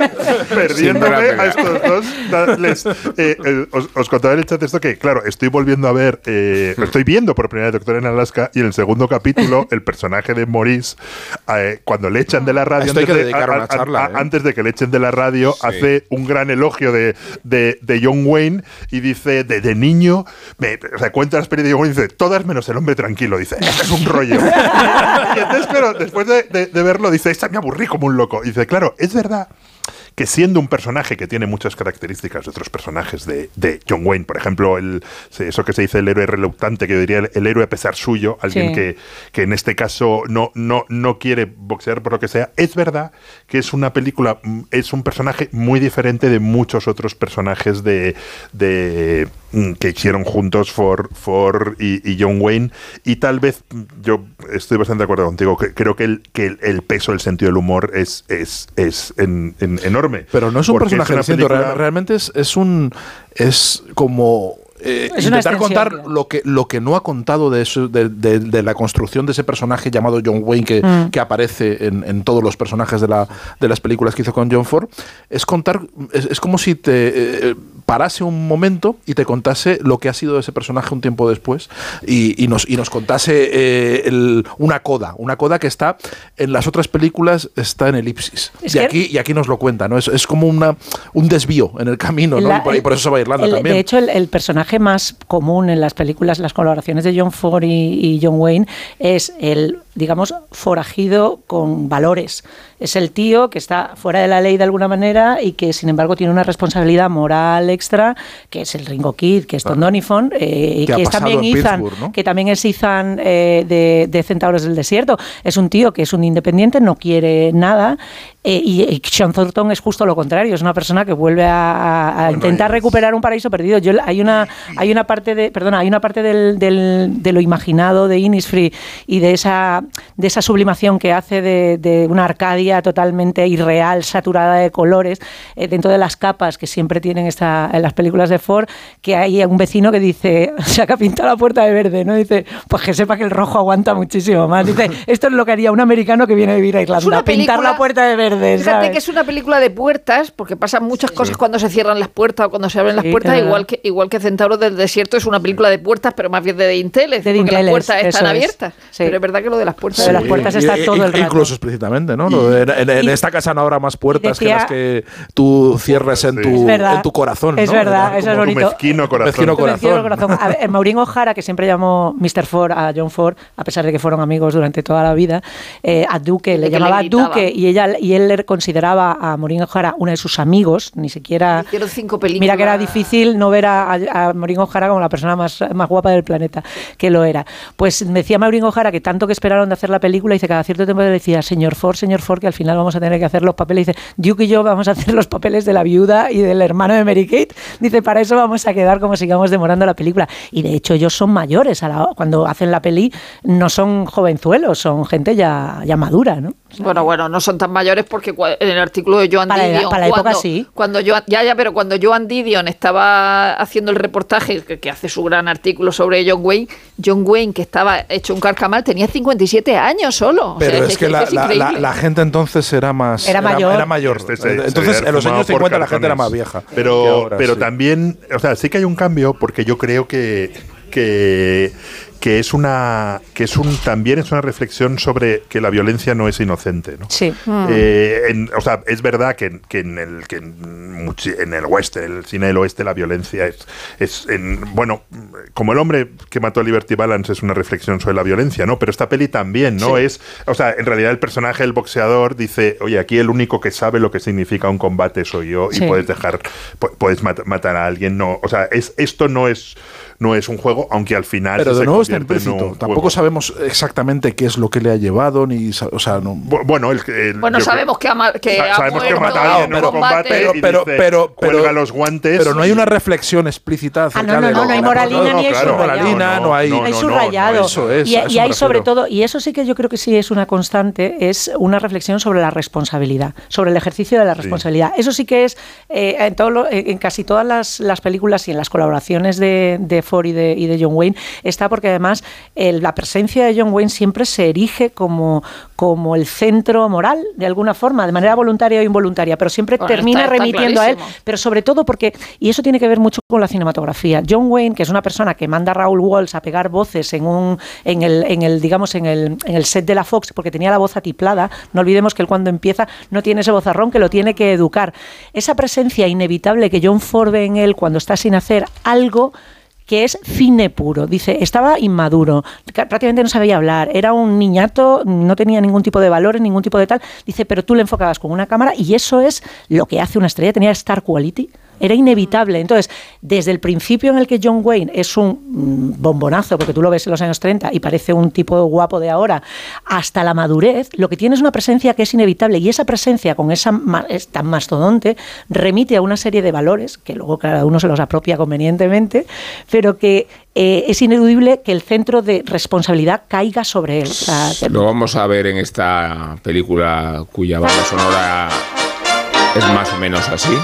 perdiéndome A estos dos. Da- les- eh, eh, os, os contaba en el chat esto que, claro, estoy volviendo a ver, eh, estoy viendo por primera vez Doctor en Alaska y en el segundo capítulo el personaje de Maurice, eh, cuando le echan de la radio, antes que de- a- a- charla, a- ¿eh? antes de que le echen de la radio, hace un gran elogio de, de, de John Wayne y dice, de, de niño, me, o sea, cuenta la experiencia de John Wayne y dice, todas menos el hombre tranquilo, dice, ese es un rollo. y entonces, claro, después de, de- de verlo, dice, esta me aburrí como un loco. Y dice, claro, es verdad que siendo un personaje que tiene muchas características de otros personajes de, de John Wayne, por ejemplo, el, eso que se dice el héroe reluctante, que yo diría el, el héroe a pesar suyo, alguien Sí. que, que en este caso no, no, no quiere boxear por lo que sea, es verdad que es una película, mm, es un personaje muy diferente de muchos otros personajes de, de que hicieron juntos Ford, Ford y, y John Wayne, y tal vez mm, yo estoy bastante de acuerdo contigo, que creo que el, que el, el peso, el sentido del humor es, es, es en- en- enorme. Pero no es un Porque personaje película- real- realmente es, es un. Es como. eh, Es intentar contar lo que, lo que no ha contado de, eso- de, de- de la construcción de ese personaje llamado John Wayne que, Mm. que aparece en, en todos los personajes de, la, de las películas que hizo con John Ford es contar es, es como si te eh, parase un momento y te contase lo que ha sido ese personaje un tiempo después y, y nos, y nos contase eh, el- una coda una coda que está en las otras películas está en elipsis. Es y aquí y aquí nos lo cuenta no es, es como una un desvío en el camino ¿no? La- y, por, y por eso se va a Irlanda el- también. De hecho, el, el personaje más común en las películas, las colaboraciones de John Ford y John Wayne, es el, digamos, forajido con valores. Es el tío que está fuera de la ley de alguna manera y que, sin embargo, tiene una responsabilidad moral extra, que es el Ringo Kid, que es Tom Donifon, eh, Que que es también Ethan, ¿no? que también es Ethan eh, de, de Centauros del Desierto. Es un tío que es un independiente, no quiere nada. eh, y, y Sean Thornton es justo lo contrario, es una persona que vuelve a, a- a intentar recuperar un paraíso perdido. Yo, hay una hay una parte de perdona hay una parte del, del- de lo imaginado de Innisfree y de esa de esa sublimación que hace de, de una Arcadia totalmente irreal, saturada de colores eh, dentro de las capas que siempre tienen esta, en las películas de Ford, que hay un vecino que dice se ha pintado la puerta de verde, ¿no? Dice pues que sepa que el rojo aguanta muchísimo más. Dice esto es lo que haría un americano que viene a vivir a Irlanda, una pintar la puerta de verde. Fíjate ¿sabes? que es una película de puertas, porque pasan muchas cosas cuando se cierran las puertas o cuando se abren las Sí, puertas, igual que igual que Centauro del Desierto es una película de puertas, pero más bien de dinteles, porque dinteles, las puertas están es. abiertas. Pero es verdad que lo de las puertas... Lo de las puertas está Y- todo el e- rato. Incluso explícitamente, ¿no? De- en, en Y- esta casa no habrá más puertas decía- que las que tú cierres en tu, verdad. en tu corazón. Es ¿no? verdad, eso es como tu bonito. Mezquino corazón. Mezquino Mezquino corazón. corazón. A ver, Maureen O'Hara, que siempre llamó Mr. Ford a John Ford, a pesar de que fueron amigos durante toda la vida, eh, a Duque, le le llamaba gritaba. Duque y ella y él le consideraba a Maureen O'Hara una de sus amigos, ni siquiera... Cinco películas. Mira que era difícil no ver a, a, a Maureen O'Hara como la persona más, más guapa del planeta, que lo era. Pues decía Maureen O'Hara que tanto que esperaron de hacer la película, dice cada cierto tiempo le decía, señor Ford, señor Ford, que al final vamos a tener que hacer los papeles. Dice, Duke y yo vamos a hacer los papeles de la viuda y del hermano de Mary Kate. Dice, para eso vamos a quedar como sigamos demorando la película. Y de hecho ellos son mayores, cuando hacen la peli no son jovenzuelos, son gente ya, ya madura, ¿no? Bueno, bueno, no son tan mayores porque en el artículo de Joan Para la- Didion, para la época cuando, sí. cuando Joan, ya, ya, pero cuando Joan Didion estaba haciendo el reportaje que, que hace su gran artículo sobre John Wayne, John Wayne que estaba hecho un carcamal tenía 57 años solo. O Pero sea, es que la, es la- increíble. la- la gente entonces era más. Era mayor. Era mayor. Este se- se entonces, en los años por 50 la gente era más vieja. Pero, ahora, pero sí. también, o sea, sí que hay un cambio porque yo creo que, que, que es una que es un también es una reflexión sobre que la violencia no es inocente, ¿no? Sí. Eh, en- o sea, es verdad que, en- que en el que en, en el oeste, el cine del oeste, la violencia es, es en- bueno, como el hombre que mató a Liberty Balance es una reflexión sobre la violencia, ¿no? Pero esta peli también, ¿no? Sí. Es, o sea, en realidad el personaje del boxeador dice, oye, aquí el único que sabe lo que significa un combate soy yo y puedes dejar, pu- puedes mat- matar a alguien, no, o sea, es esto no es no es un juego, aunque al final Pero se de nuevo está implícito. Tampoco juego. sabemos exactamente qué es lo que le ha llevado, ni. O sea, no. Bueno, el, el- Bueno, sabemos que ha, que Sa- ha sabemos que muerto mata a alguien en un combate, pero- y pero- dice, pero- pero- cuelga los guantes. Pero no hay una reflexión explícita acerca Ah, no, no, de no, no que hay ha moralina ni hay moralina, no, hay. hay subrayado. eso es. y eso hay sobre todo, y eso sí que yo creo que sí es una constante, es una reflexión sobre la responsabilidad, sobre el ejercicio de la responsabilidad. Eso sí que es eh, en, todo lo- en casi todas las, las películas y en las colaboraciones de, de Ford y de, y de John Wayne, está porque además el- la presencia de John Wayne siempre se erige como, como el centro moral, de alguna forma, de manera voluntaria o involuntaria, pero siempre Bueno, termina está- está remitiendo a él pero sobre todo porque, y eso tiene que ver mucho con la cinematografía, John Wayne, que es una persona que manda a Raúl Walsh a pegar voces en un, en el, en el digamos, en el, en el set de la Fox, porque tenía la voz atiplada, no olvidemos que él cuando empieza no tiene ese vozarrón que lo tiene que educar. Esa presencia inevitable que John Ford ve en él cuando está sin hacer algo que es cine puro. Dice, estaba inmaduro, ca- prácticamente no sabía hablar, era un niñato, no tenía ningún tipo de valores, ningún tipo de tal. Dice, pero tú le enfocabas con una cámara y eso es lo que hace una estrella, tenía star quality. Era inevitable. Entonces, desde el principio en el que John Wayne es un mm, bombonazo, porque tú lo ves en los años 30 y parece un tipo guapo de ahora, hasta la madurez, lo que tiene es una presencia que es inevitable. Y esa presencia con esa tan mastodonte remite a una serie de valores, que luego cada uno se los apropia convenientemente, pero que eh, es ineludible que el centro de responsabilidad caiga sobre él. Lo vamos a ver en esta película cuya banda sonora es más o menos así.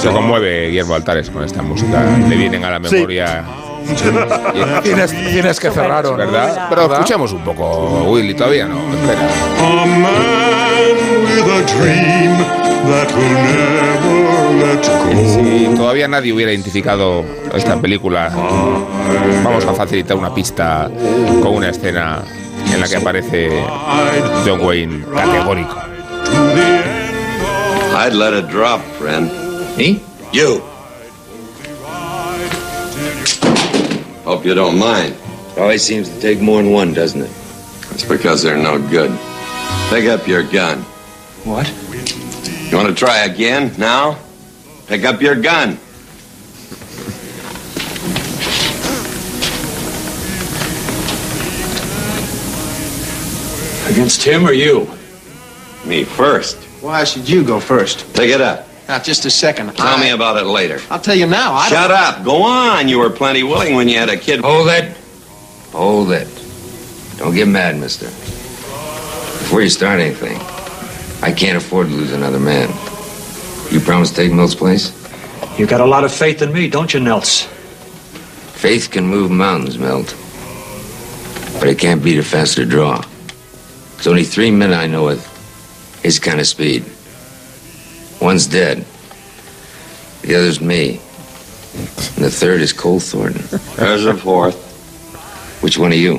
Se conmueve Guillermo Altares con esta música. Le vienen a la Sí. memoria. Tienes, tienes que cerrar, ¿o no? ¿Verdad? Pero escuchemos un poco, Willy, todavía no. Espera. Si todavía nadie hubiera identificado esta película, vamos a facilitar una pista con una escena en la que aparece John Wayne categórico. I'd let it drop, friend. Me? You. Hope you don't mind. Always seems to take more than one, doesn't it? It's because they're no good. Pick up your gun. What? You want to try again now? Pick up your gun. Against him or you? Me first. Why should you go first? Pick it up. Now, just a second. Tell me about it later. I'll tell you now. I Shut up. Go on. You were plenty willing when you had a kid. Hold it. Hold it. Don't get mad, mister. Before you start anything, I can't afford to lose another man. You promise to take Milt's place? You got a lot of faith in me, don't you, Nels? Faith can move mountains, Milt. But it can't beat a faster draw. There's only three men I know with his kind of speed. One's dead. The other's me. And the third is Cole Thornton. There's a fourth. Which one are you?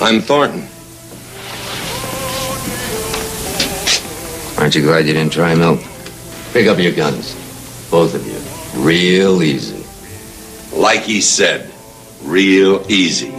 I'm Thornton. Aren't you glad you didn't try, Milt? Pick up your guns. Both of you. Real easy. Like he said, real easy.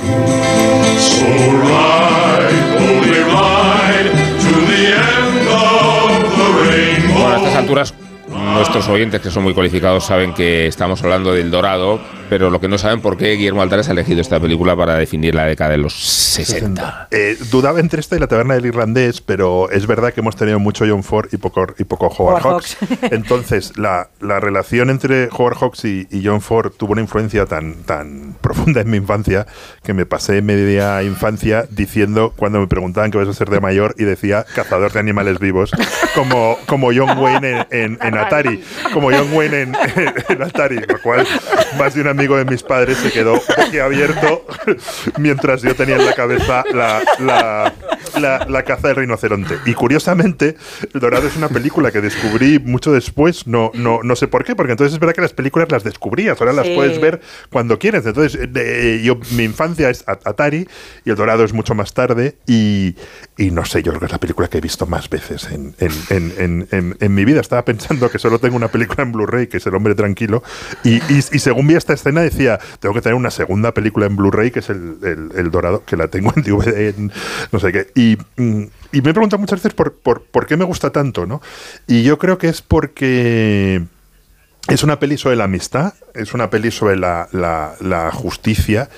So ride, boldly ride to the end of the rainbow. Bueno, a estas alturas, nuestros oyentes que son muy cualificados saben que estamos hablando del Dorado, pero lo que no saben por qué Guillermo Altares ha elegido esta película para definir la década de los 60. Eh, dudaba entre esta y la taberna del irlandés, pero es verdad que hemos tenido mucho John Ford y poco, y poco Howard, Howard Hawks. Entonces, la, la relación entre Howard Hawks y, y John Ford tuvo una influencia tan, tan profunda en mi infancia que me pasé media infancia diciendo, cuando me preguntaban qué vas a ser de mayor, y decía cazador de animales vivos, como, como John Wayne en, en- en Atari, como John Wayne en, en Atari, lo cual más de un amigo de mis padres se quedó abierto mientras yo tenía en la cabeza la, la, la- la caza del rinoceronte. Y curiosamente, El Dorado es una película que descubrí mucho después, no, no, no sé por qué, porque entonces es verdad que las películas las descubrías, ahora las Sí. puedes ver cuando quieres. Entonces, eh, de- yo, mi infancia es At- Atari y El Dorado es mucho más tarde y, y no sé, yo creo que es la película que he visto más veces en, en, en, en, en- en mi vida. Estaba pensando que solo tengo una película en Blu-ray, que es El Hombre Tranquilo, y, y, y según vi esta escena decía, tengo que tener una segunda película en Blu-ray, que es el, el- Dorado, que la tengo en DVD, en no sé qué. Y, mm, y me he preguntado muchas veces por, por, por qué me gusta tanto, ¿no? Y yo creo que es porque... Es una peli sobre la amistad, es una peli sobre la- la justicia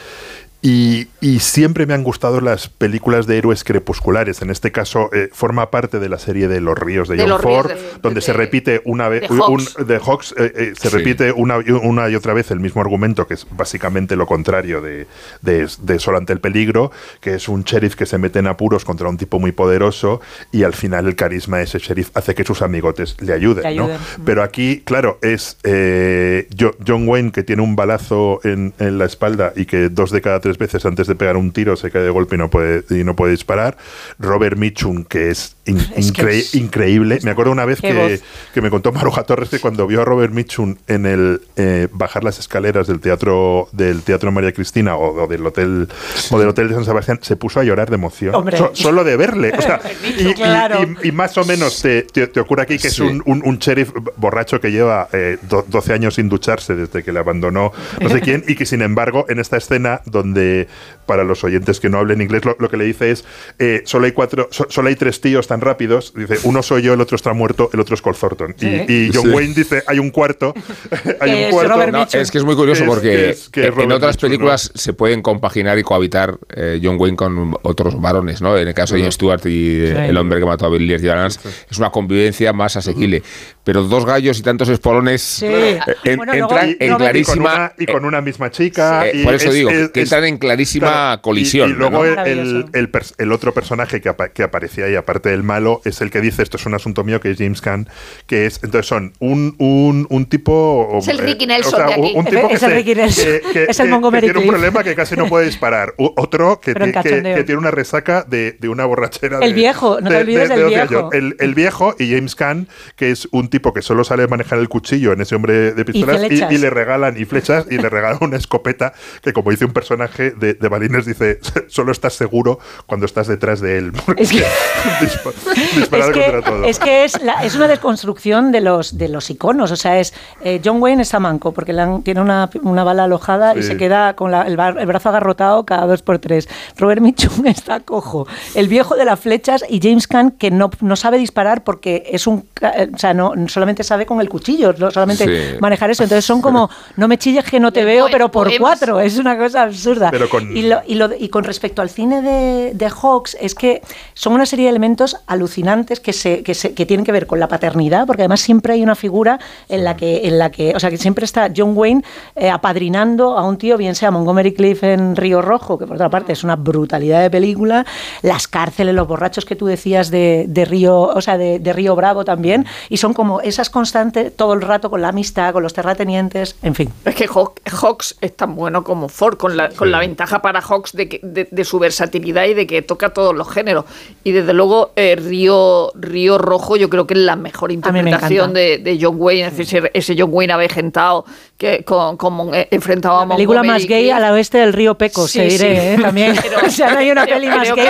y, y siempre me han gustado las películas de héroes crepusculares. En este caso, eh, forma parte de la serie de Los Ríos de, De John Los Ríos Ford, de- donde se repite una vez de Hawks. un- de Hawks, eh, eh, se Sí. repite una, y- una y otra vez el mismo argumento, que es básicamente lo contrario de, de, de Solo ante el peligro, que es un sheriff que se mete en apuros contra un tipo muy poderoso y al final el carisma de ese sheriff hace que sus amigotes le ayuden. Le ¿no? ayuden. Pero aquí, claro, es eh, Jo- John Wayne que tiene un balazo en, en la espalda y que dos de cada tres veces antes de pegar un tiro se cae de golpe y no puede, y no puede disparar. Robert Mitchum, que es, in- Es que incre- es- increíble. Me acuerdo una vez que, que me contó Maruja Torres que cuando vio a Robert Mitchum en el eh, bajar las escaleras del teatro del teatro María Cristina o, o del hotel o del hotel de San Sebastián se puso a llorar de emoción. So- solo de verle o sea, y, y- Claro. y- y más o menos te, te- te ocurre aquí que Sí. es un, un, un sheriff borracho que lleva eh, do- 12 años sin ducharse desde que le abandonó no sé quién y que sin embargo en esta escena donde des para los oyentes que no hablen inglés lo, lo que le dice es eh, solo hay cuatro so- solo hay tres tíos tan rápidos dice uno soy yo el otro está muerto el otro es Cole Thornton Sí. y, y John Sí. Wayne dice hay un cuarto hay un cuarto No, es que es muy curioso es- porque que es- que es en- otras películas se pueden compaginar y cohabitar eh, John Wayne con otros varones, ¿no? En el caso de Ian Stewart y Sí. el hombre que mató a Billy Valance es una convivencia más asequible. Pero dos gallos y tantos espolones Sí. eh, en- Bueno, entran en y con clarísima... una, y con una misma chica. y por eso es- digo, es- que es- entran en clarísima colisión. Y, luego ¿no? el, el, el pers- el otro personaje que, apa- que aparecía ahí, aparte del malo, es el que dice esto es un asunto mío, que es James Caan, que es, entonces son un, un, un tipo... Es el eh, Ricky o Nelson sea, de aquí. Un, un tipo Es que, el se- Ricky Nelson. que- que- Es el que- Montgomery que tiene un problema que casi no puede disparar. U- otro que, tiene una resaca de, de una borrachera. El de- viejo, no te de- olvides de- del de viejo. El, el viejo y James Caan, que es un tipo que solo sale a manejar el cuchillo en ese hombre de pistolas y le regalan y flechas y le regalan una escopeta que como dice un personaje de, de Dice solo estás seguro cuando estás detrás de él porque Es que- dispa- disparar es que, contra todo es que es, la- es una desconstrucción de los de los iconos. O sea, es eh, John Wayne está manco porque le han- tiene una, una bala alojada y se queda con la- el, bar- el brazo agarrotado cada dos por tres. Robert Mitchum está cojo. El viejo de las flechas y James Caan que no, no sabe disparar porque es un. ca- eh, O sea, no solamente sabe con el cuchillo, no solamente Sí. manejar eso. Entonces son como, no me chilles que no te el veo, pero por cuatro. Es una cosa absurda. Pero con- y lo, lo- y, lo- y con respecto al cine de, de Hawks, es que son una serie de elementos alucinantes que, se, que, se- que tienen que ver con la paternidad, porque además siempre hay una figura en la que, en la que o sea, que siempre está John Wayne eh, apadrinando a un tío, bien sea Montgomery Cliff en Río Rojo, que por otra parte es una brutalidad de película, las cárceles, los borrachos que tú decías de, de Río, o sea, de, de Río Bravo también, y son como esas constantes todo el rato con la amistad, con los terratenientes, en fin. Es que Haw- Hawks es tan bueno como Ford, con la, con la ventaja para Hawks de, que- de, de su versatilidad y de que toca todos los géneros. Y desde luego, eh, Río, Río Rojo, yo creo que es la mejor me interpretación de, de John Wayne, es decir, ese John Wayne avejentado que con, con, eh, enfrentado a La película Montgomery más gay al oeste del río Pecos, Sí, te diré, sí. ¿eh? también. Pero- o sea, no hay una peli más gay.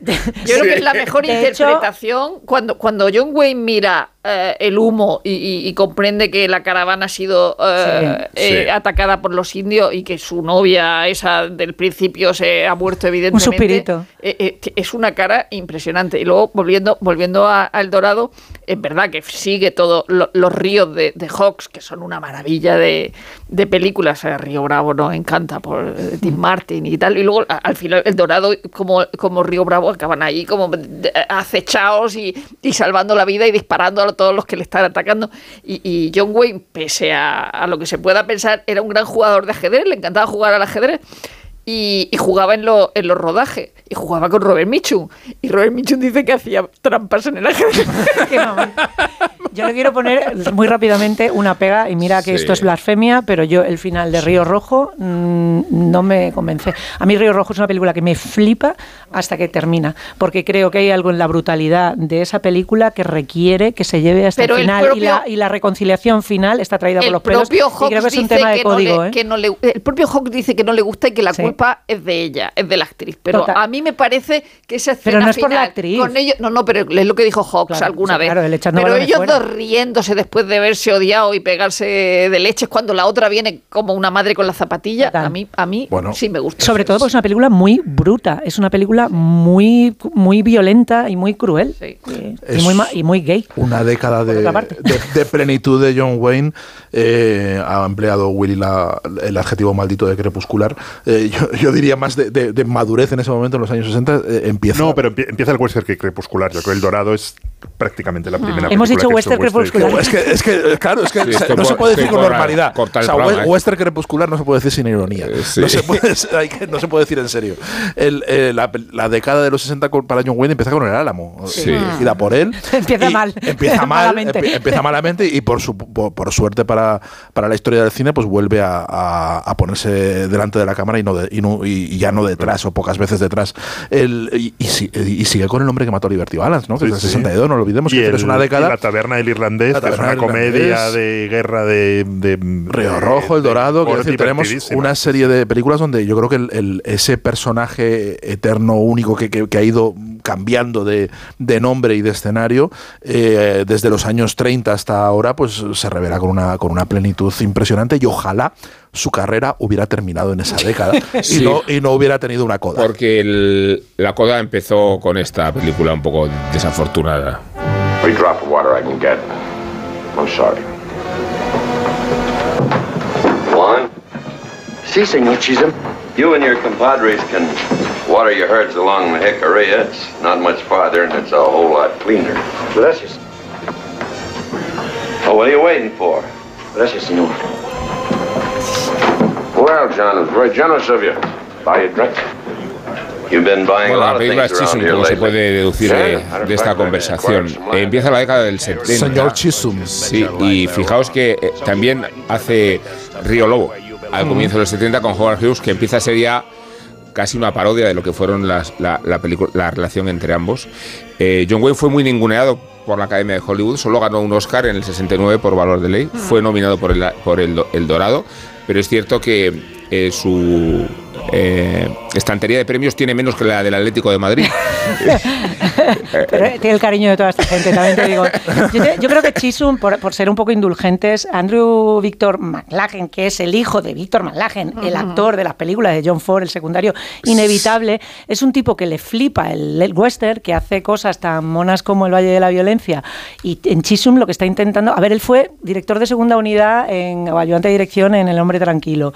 Yo creo que es la mejor De hecho- interpretación cuando, cuando John Wayne mira eh, el humo y, y- y comprende que la caravana ha sido eh, Sí. eh, Sí. atacada por los indios y que su novia, esa del principio, se ha muerto evidentemente. suspirito. eh, eh, es una cara impresionante. Y luego, volviendo, volviendo a, a El Dorado, es verdad que sigue todos los ríos de, de Hawks, que son una maravilla de, de películas. Río Bravo nos encanta por Tim Martin y tal. Y luego, a- al final, El Dorado, como, como Río Bravo, acaban ahí como acechados y, y salvando la vida y disparando a todos los que le están atacando. Y, John Wayne, pese a, lo que se pueda pensar, era un gran jugador de ajedrez, le encantaba jugar al ajedrez. Y, jugaba en, en los rodajes. Y jugaba con Robert Mitchum. Y Robert Mitchum dice que hacía trampas en el ajedrez. Yo le quiero poner muy rápidamente una pega, y mira que Sí. esto es blasfemia, pero yo el final de Río Rojo mm, no me convence. A mí Río Rojo es una película que me flipa hasta que termina, porque creo que hay algo en la brutalidad de esa película que requiere que se lleve hasta Pero el el final, y, la, y la reconciliación final está traída por el los pelos. propio y creo que es un tema de que no código. le- ¿eh? que no le- el propio Hawks dice que no le gusta y que la culpa es de ella, es de la actriz. Pero Total. a mí me parece que esa escena Pero no es por la final, actriz. Con ellos, no, no, pero es lo que dijo Hawks Claro, alguna sí, vez. claro, él echando pero ellos fuera. dos riéndose después de verse odiado y pegarse de leches cuando la otra viene como una madre con la zapatilla, a mí, a mí sí me gusta. Sobre todo porque es una película muy bruta, es una película muy, muy violenta y muy cruel. Y, muy, ma- y muy gay. Una década de, de- de plenitud de John Wayne. eh, ha empleado Willy la- el adjetivo maldito de crepuscular. Eh, yo, yo diría más de, de- de madurez en ese momento, en los años 60. eh, empieza. No, pero empie- empieza el western que crepuscular. Yo creo que el dorado es prácticamente la primera Hemos película dicho western crepuscular. Es que, es que, eh, claro, es que Sí, no se puede decir con normalidad. el o sea, programa, we- ¿eh? western crepuscular no se puede decir sin ironía. sí. No, se puede, hay que- no se puede decir en serio. El, eh, la, la década de los 60 con- para John Wayne empieza con el Álamo. Sí. Y da por él. Empieza mal. Empieza mal, Malamente. empieza malamente y por, su, por, por suerte para, para la historia del cine, pues vuelve a, a- a ponerse delante de la cámara y, no de- y, no- y- ya no detrás o pocas veces detrás. El, y, y y sigue con el hombre que mató a Liberty Balance, ¿no? que es sí. 62, no lo olvidemos, Y que el- es una década. La taberna del irlandés, La que es una comedia irlandés. de guerra de. de Río de- Rojo, El de- Dorado, quiero humor decir, tenemos una serie de películas donde yo creo que el- el- ese personaje eterno, único, que, que- que ha ido cambiando de, de nombre y de escenario, eh, desde los años 30 hasta ahora, pues se revela con una, con una plenitud impresionante y ojalá su carrera hubiera terminado en esa década y, Sí. no, y no hubiera tenido una coda. Porque el- la coda empezó con esta película un poco desafortunada. Every drop of water I can get. I'm sorry. Juan? Si, senor Chisholm. You and your compadres can water your herds along the Jicarilla. It's not much farther and it's a whole lot cleaner. Gracias. Oh, what are you waiting for? Gracias, senor. Well, John, it was very generous of you. Buy you a drink. You've been buying Bueno, la película Chisholm, como se puede deducir de, Yeah, de esta conversación. Eh, empieza la década del 70. Señor Chisholm. Sí, y fijaos que eh, también hace Río Lobo al comienzo de los 70 con Howard Hughes, que empieza a ser ya casi una parodia de lo que fueron las, la, la, película- la relación entre ambos. Eh, John Wayne fue muy ninguneado por la Academia de Hollywood, solo ganó un Oscar en el 69 por Valor de Ley, fue nominado por el, por el, el Dorado, pero es cierto que eh, su eh, estantería de premios tiene menos que la del Atlético de Madrid. Pero eh, tiene el cariño de toda esta gente, también te digo. Yo, te- yo creo que Chisholm, por, por ser un poco indulgentes, Andrew Victor McLachen, que es el hijo de Victor McLachen, el actor de las películas de John Ford, el secundario inevitable, es un tipo que le flipa el, el western, que hace cosas tan monas como El Valle de la Violencia. Y en Chisholm lo que está intentando. A ver, él fue director de segunda unidad en o ayudante de dirección en El Hombre Tranquilo.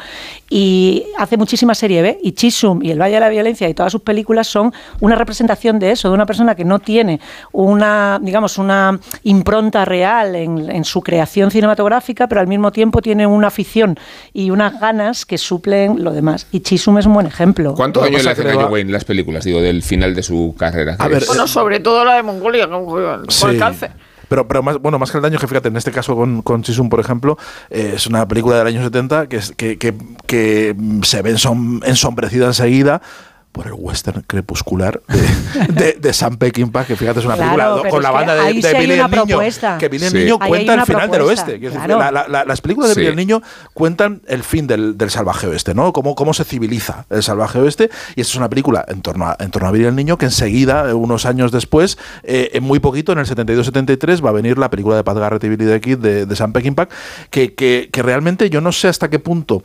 Y hace muchísima serie ve. Y Chisum y El Valle de la Violencia y todas sus películas son una representación de eso, de una persona que no tiene una, digamos, una impronta real en, en su creación cinematográfica, pero al mismo tiempo tiene una afición y unas ganas que suplen lo demás. Y Chisum es un buen ejemplo. ¿Cuántos años le hacen a John Wayne las películas, digo, del final de su carrera? A ver, Bueno, sobre todo la de Mongolia, con, Sí. el cáncer. Pero, pero más, bueno, más que el daño, que fíjate, en este caso con, con por ejemplo, eh, es una película del año 70 que, que, que, se ve ensom- enseguida por el western crepuscular de, de, de Sam Peckinpah, que fíjate es una Claro, película con la banda de, de Billy el Niño, propuesta. que Billy el Sí. Niño Ahí hay cuenta el final del oeste. Decir, la- la- la- las películas de Sí. Billy el Niño cuentan el fin del, del salvaje oeste, ¿no? Cómo, cómo se civiliza el salvaje oeste. Y esta es una película en torno a, en torno a Billy el Niño que enseguida, unos años después, eh, en muy poquito, en el 72-73, va a venir la película de Pat Garrett y Billy the Kid de, de Sam Peckinpah, que, que, que realmente yo no sé hasta qué punto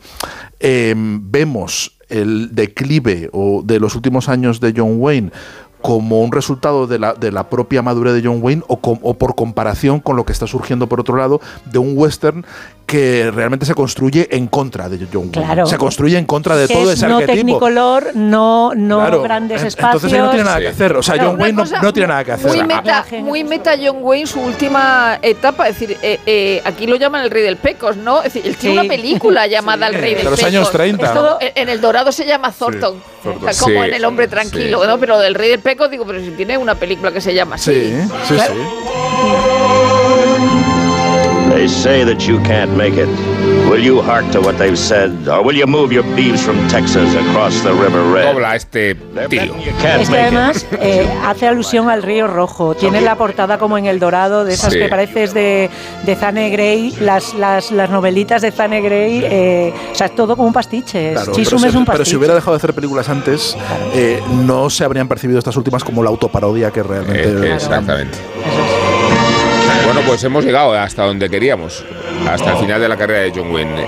eh, vemos el declive o de los últimos años de John Wayne como un resultado de la, de la propia madurez de John Wayne o, o por comparación con lo que está surgiendo por otro lado de un western que realmente se construye en contra de John Wayne. Claro. Se construye en contra de Que todo es ese no arquetipo. Technicolor, no, no Claro. grandes En- espacios. Entonces ahí no tiene nada que hacer. O sea, Claro, John Wayne no, no tiene nada que hacer. Muy meta, muy meta John Wayne su última etapa, es decir, eh, eh, aquí lo llaman el rey del pecos, ¿no? Es decir, él tiene Sí. una película llamada El rey de del los pecos. años 30. Es todo- en en el Dorado se llama Thornton, Thornton. o sea, como Sí, en El hombre tranquilo, sí. ¿no? Pero del rey del pecos digo, pero si tiene una película que se llama así. Sí, sí, Claro. sí. They say that you can't make it. Will you hark to what they've said, or will you move your beeves from Texas across the River Red? Dobla este tío. Es que además eh, hace alusión al río rojo. Tiene la portada como en El Dorado, de esas Sí. que pareces de, de Zane Grey, las, las, las novelitas de Zane Grey. eh, o sea, es todo como un pastiche. Claro, Chisum pero, es si, un pero pastiche. si hubiera dejado de hacer películas antes, eh, no se habrían percibido estas últimas como la autoparodia que realmente. Eh, exactamente. Pues hemos llegado hasta donde queríamos, hasta el final de la carrera de John Wayne.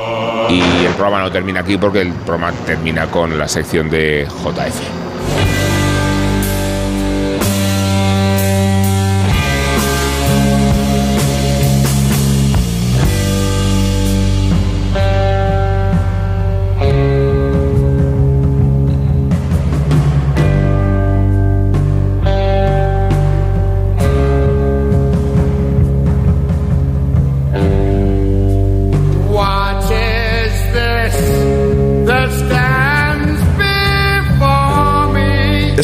Y el programa no termina aquí porque el programa termina con la sección de JF.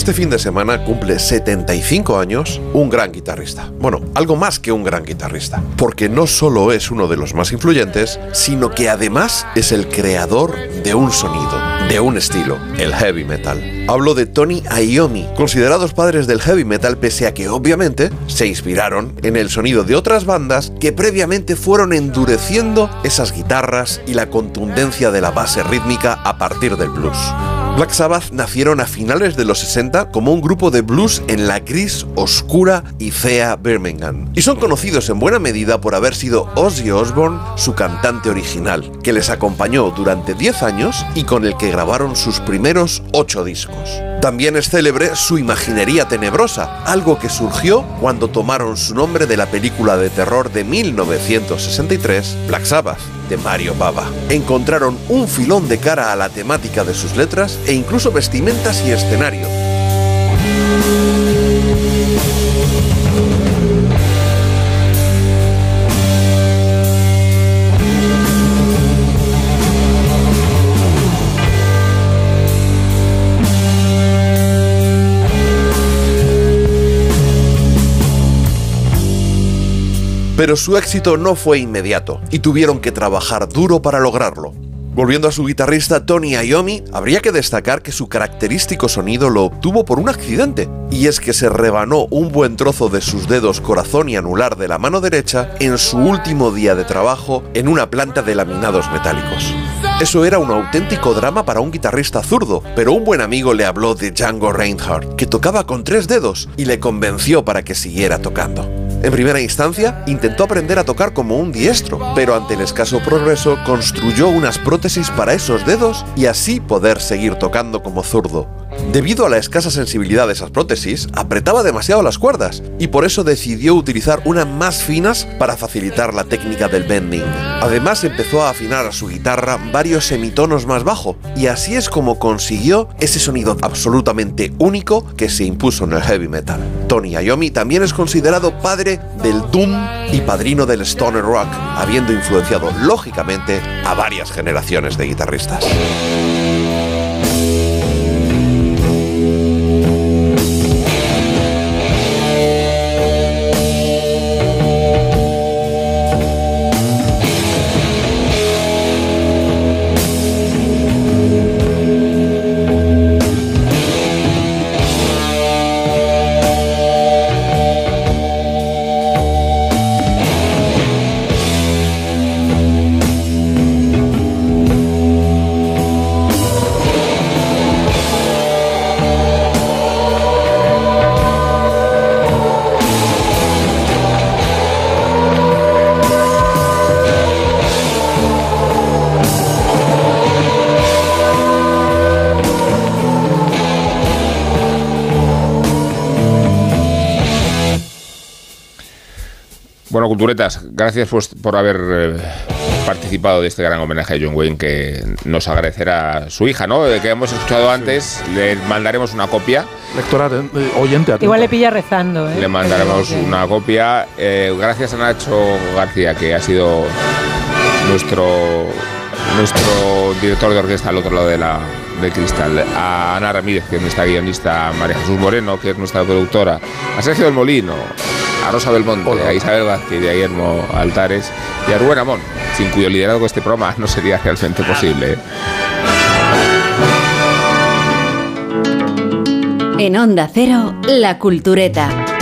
Este fin de semana cumple 75 años un gran guitarrista. Bueno, algo más que un gran guitarrista. Porque no solo es uno de los más influyentes, sino que además es el creador de un sonido, de un estilo, el heavy metal. Hablo de Tony Iommi, considerados padres del heavy metal pese a que obviamente se inspiraron en el sonido de otras bandas que previamente fueron endureciendo esas guitarras y la contundencia de la base rítmica a partir del blues. Black Sabbath nacieron a finales de los 60 como un grupo de blues en la gris, oscura y fea Birmingham. Y son conocidos en buena medida por haber sido Ozzy Osbourne su cantante original, que les acompañó durante 10 años y con el que grabaron sus primeros 8 discos. También es célebre su imaginería tenebrosa, algo que surgió cuando tomaron su nombre de la película de terror de 1963, Black Sabbath, de Mario Bava. Encontraron un filón de cara a la temática de sus letras e incluso vestimentas y escenario. Pero su éxito no fue inmediato y tuvieron que trabajar duro para lograrlo. Volviendo a su guitarrista Tony Iommi, habría que destacar que su característico sonido lo obtuvo por un accidente, y es que se rebanó un buen trozo de sus dedos corazón y anular de la mano derecha en su último día de trabajo en una planta de laminados metálicos. Eso era un auténtico drama para un guitarrista zurdo, pero un buen amigo le habló de Django Reinhardt, que tocaba con tres dedos, y le convenció para que siguiera tocando. En primera instancia, intentó aprender a tocar como un diestro, pero ante el escaso progreso construyó unas prótesis para esos dedos y así poder seguir tocando como zurdo. Debido a la escasa sensibilidad de esas prótesis, apretaba demasiado las cuerdas y por eso decidió utilizar unas más finas para facilitar la técnica del bending. Además empezó a afinar a su guitarra varios semitonos más bajo y así es como consiguió ese sonido absolutamente único que se impuso en el heavy metal. Tony Iommi también es considerado padre del doom y padrino del stoner rock, habiendo influenciado lógicamente a varias generaciones de guitarristas. Bueno, Culturetas, gracias pues, por haber eh, participado de este gran homenaje a John Wayne que nos agradecerá su hija, ¿no? Eh, que hemos escuchado antes, le mandaremos una copia. Lectora, eh, oyente, atenta. Igual le pilla rezando, ¿eh? Le mandaremos una copia. Eh, gracias a Nacho García, que ha sido nuestro, nuestro director de orquesta al otro lado de la, del cristal. A Ana Ramírez, que es nuestra guionista, a María Jesús Moreno, que es nuestra productora, a Sergio del Molino, a Rosa Belmonte, a Isabel Vázquez y a Guillermo Altares y a Rubén Amón, sin cuyo liderazgo este programa no sería realmente posible. En Onda Cero, La Cultureta.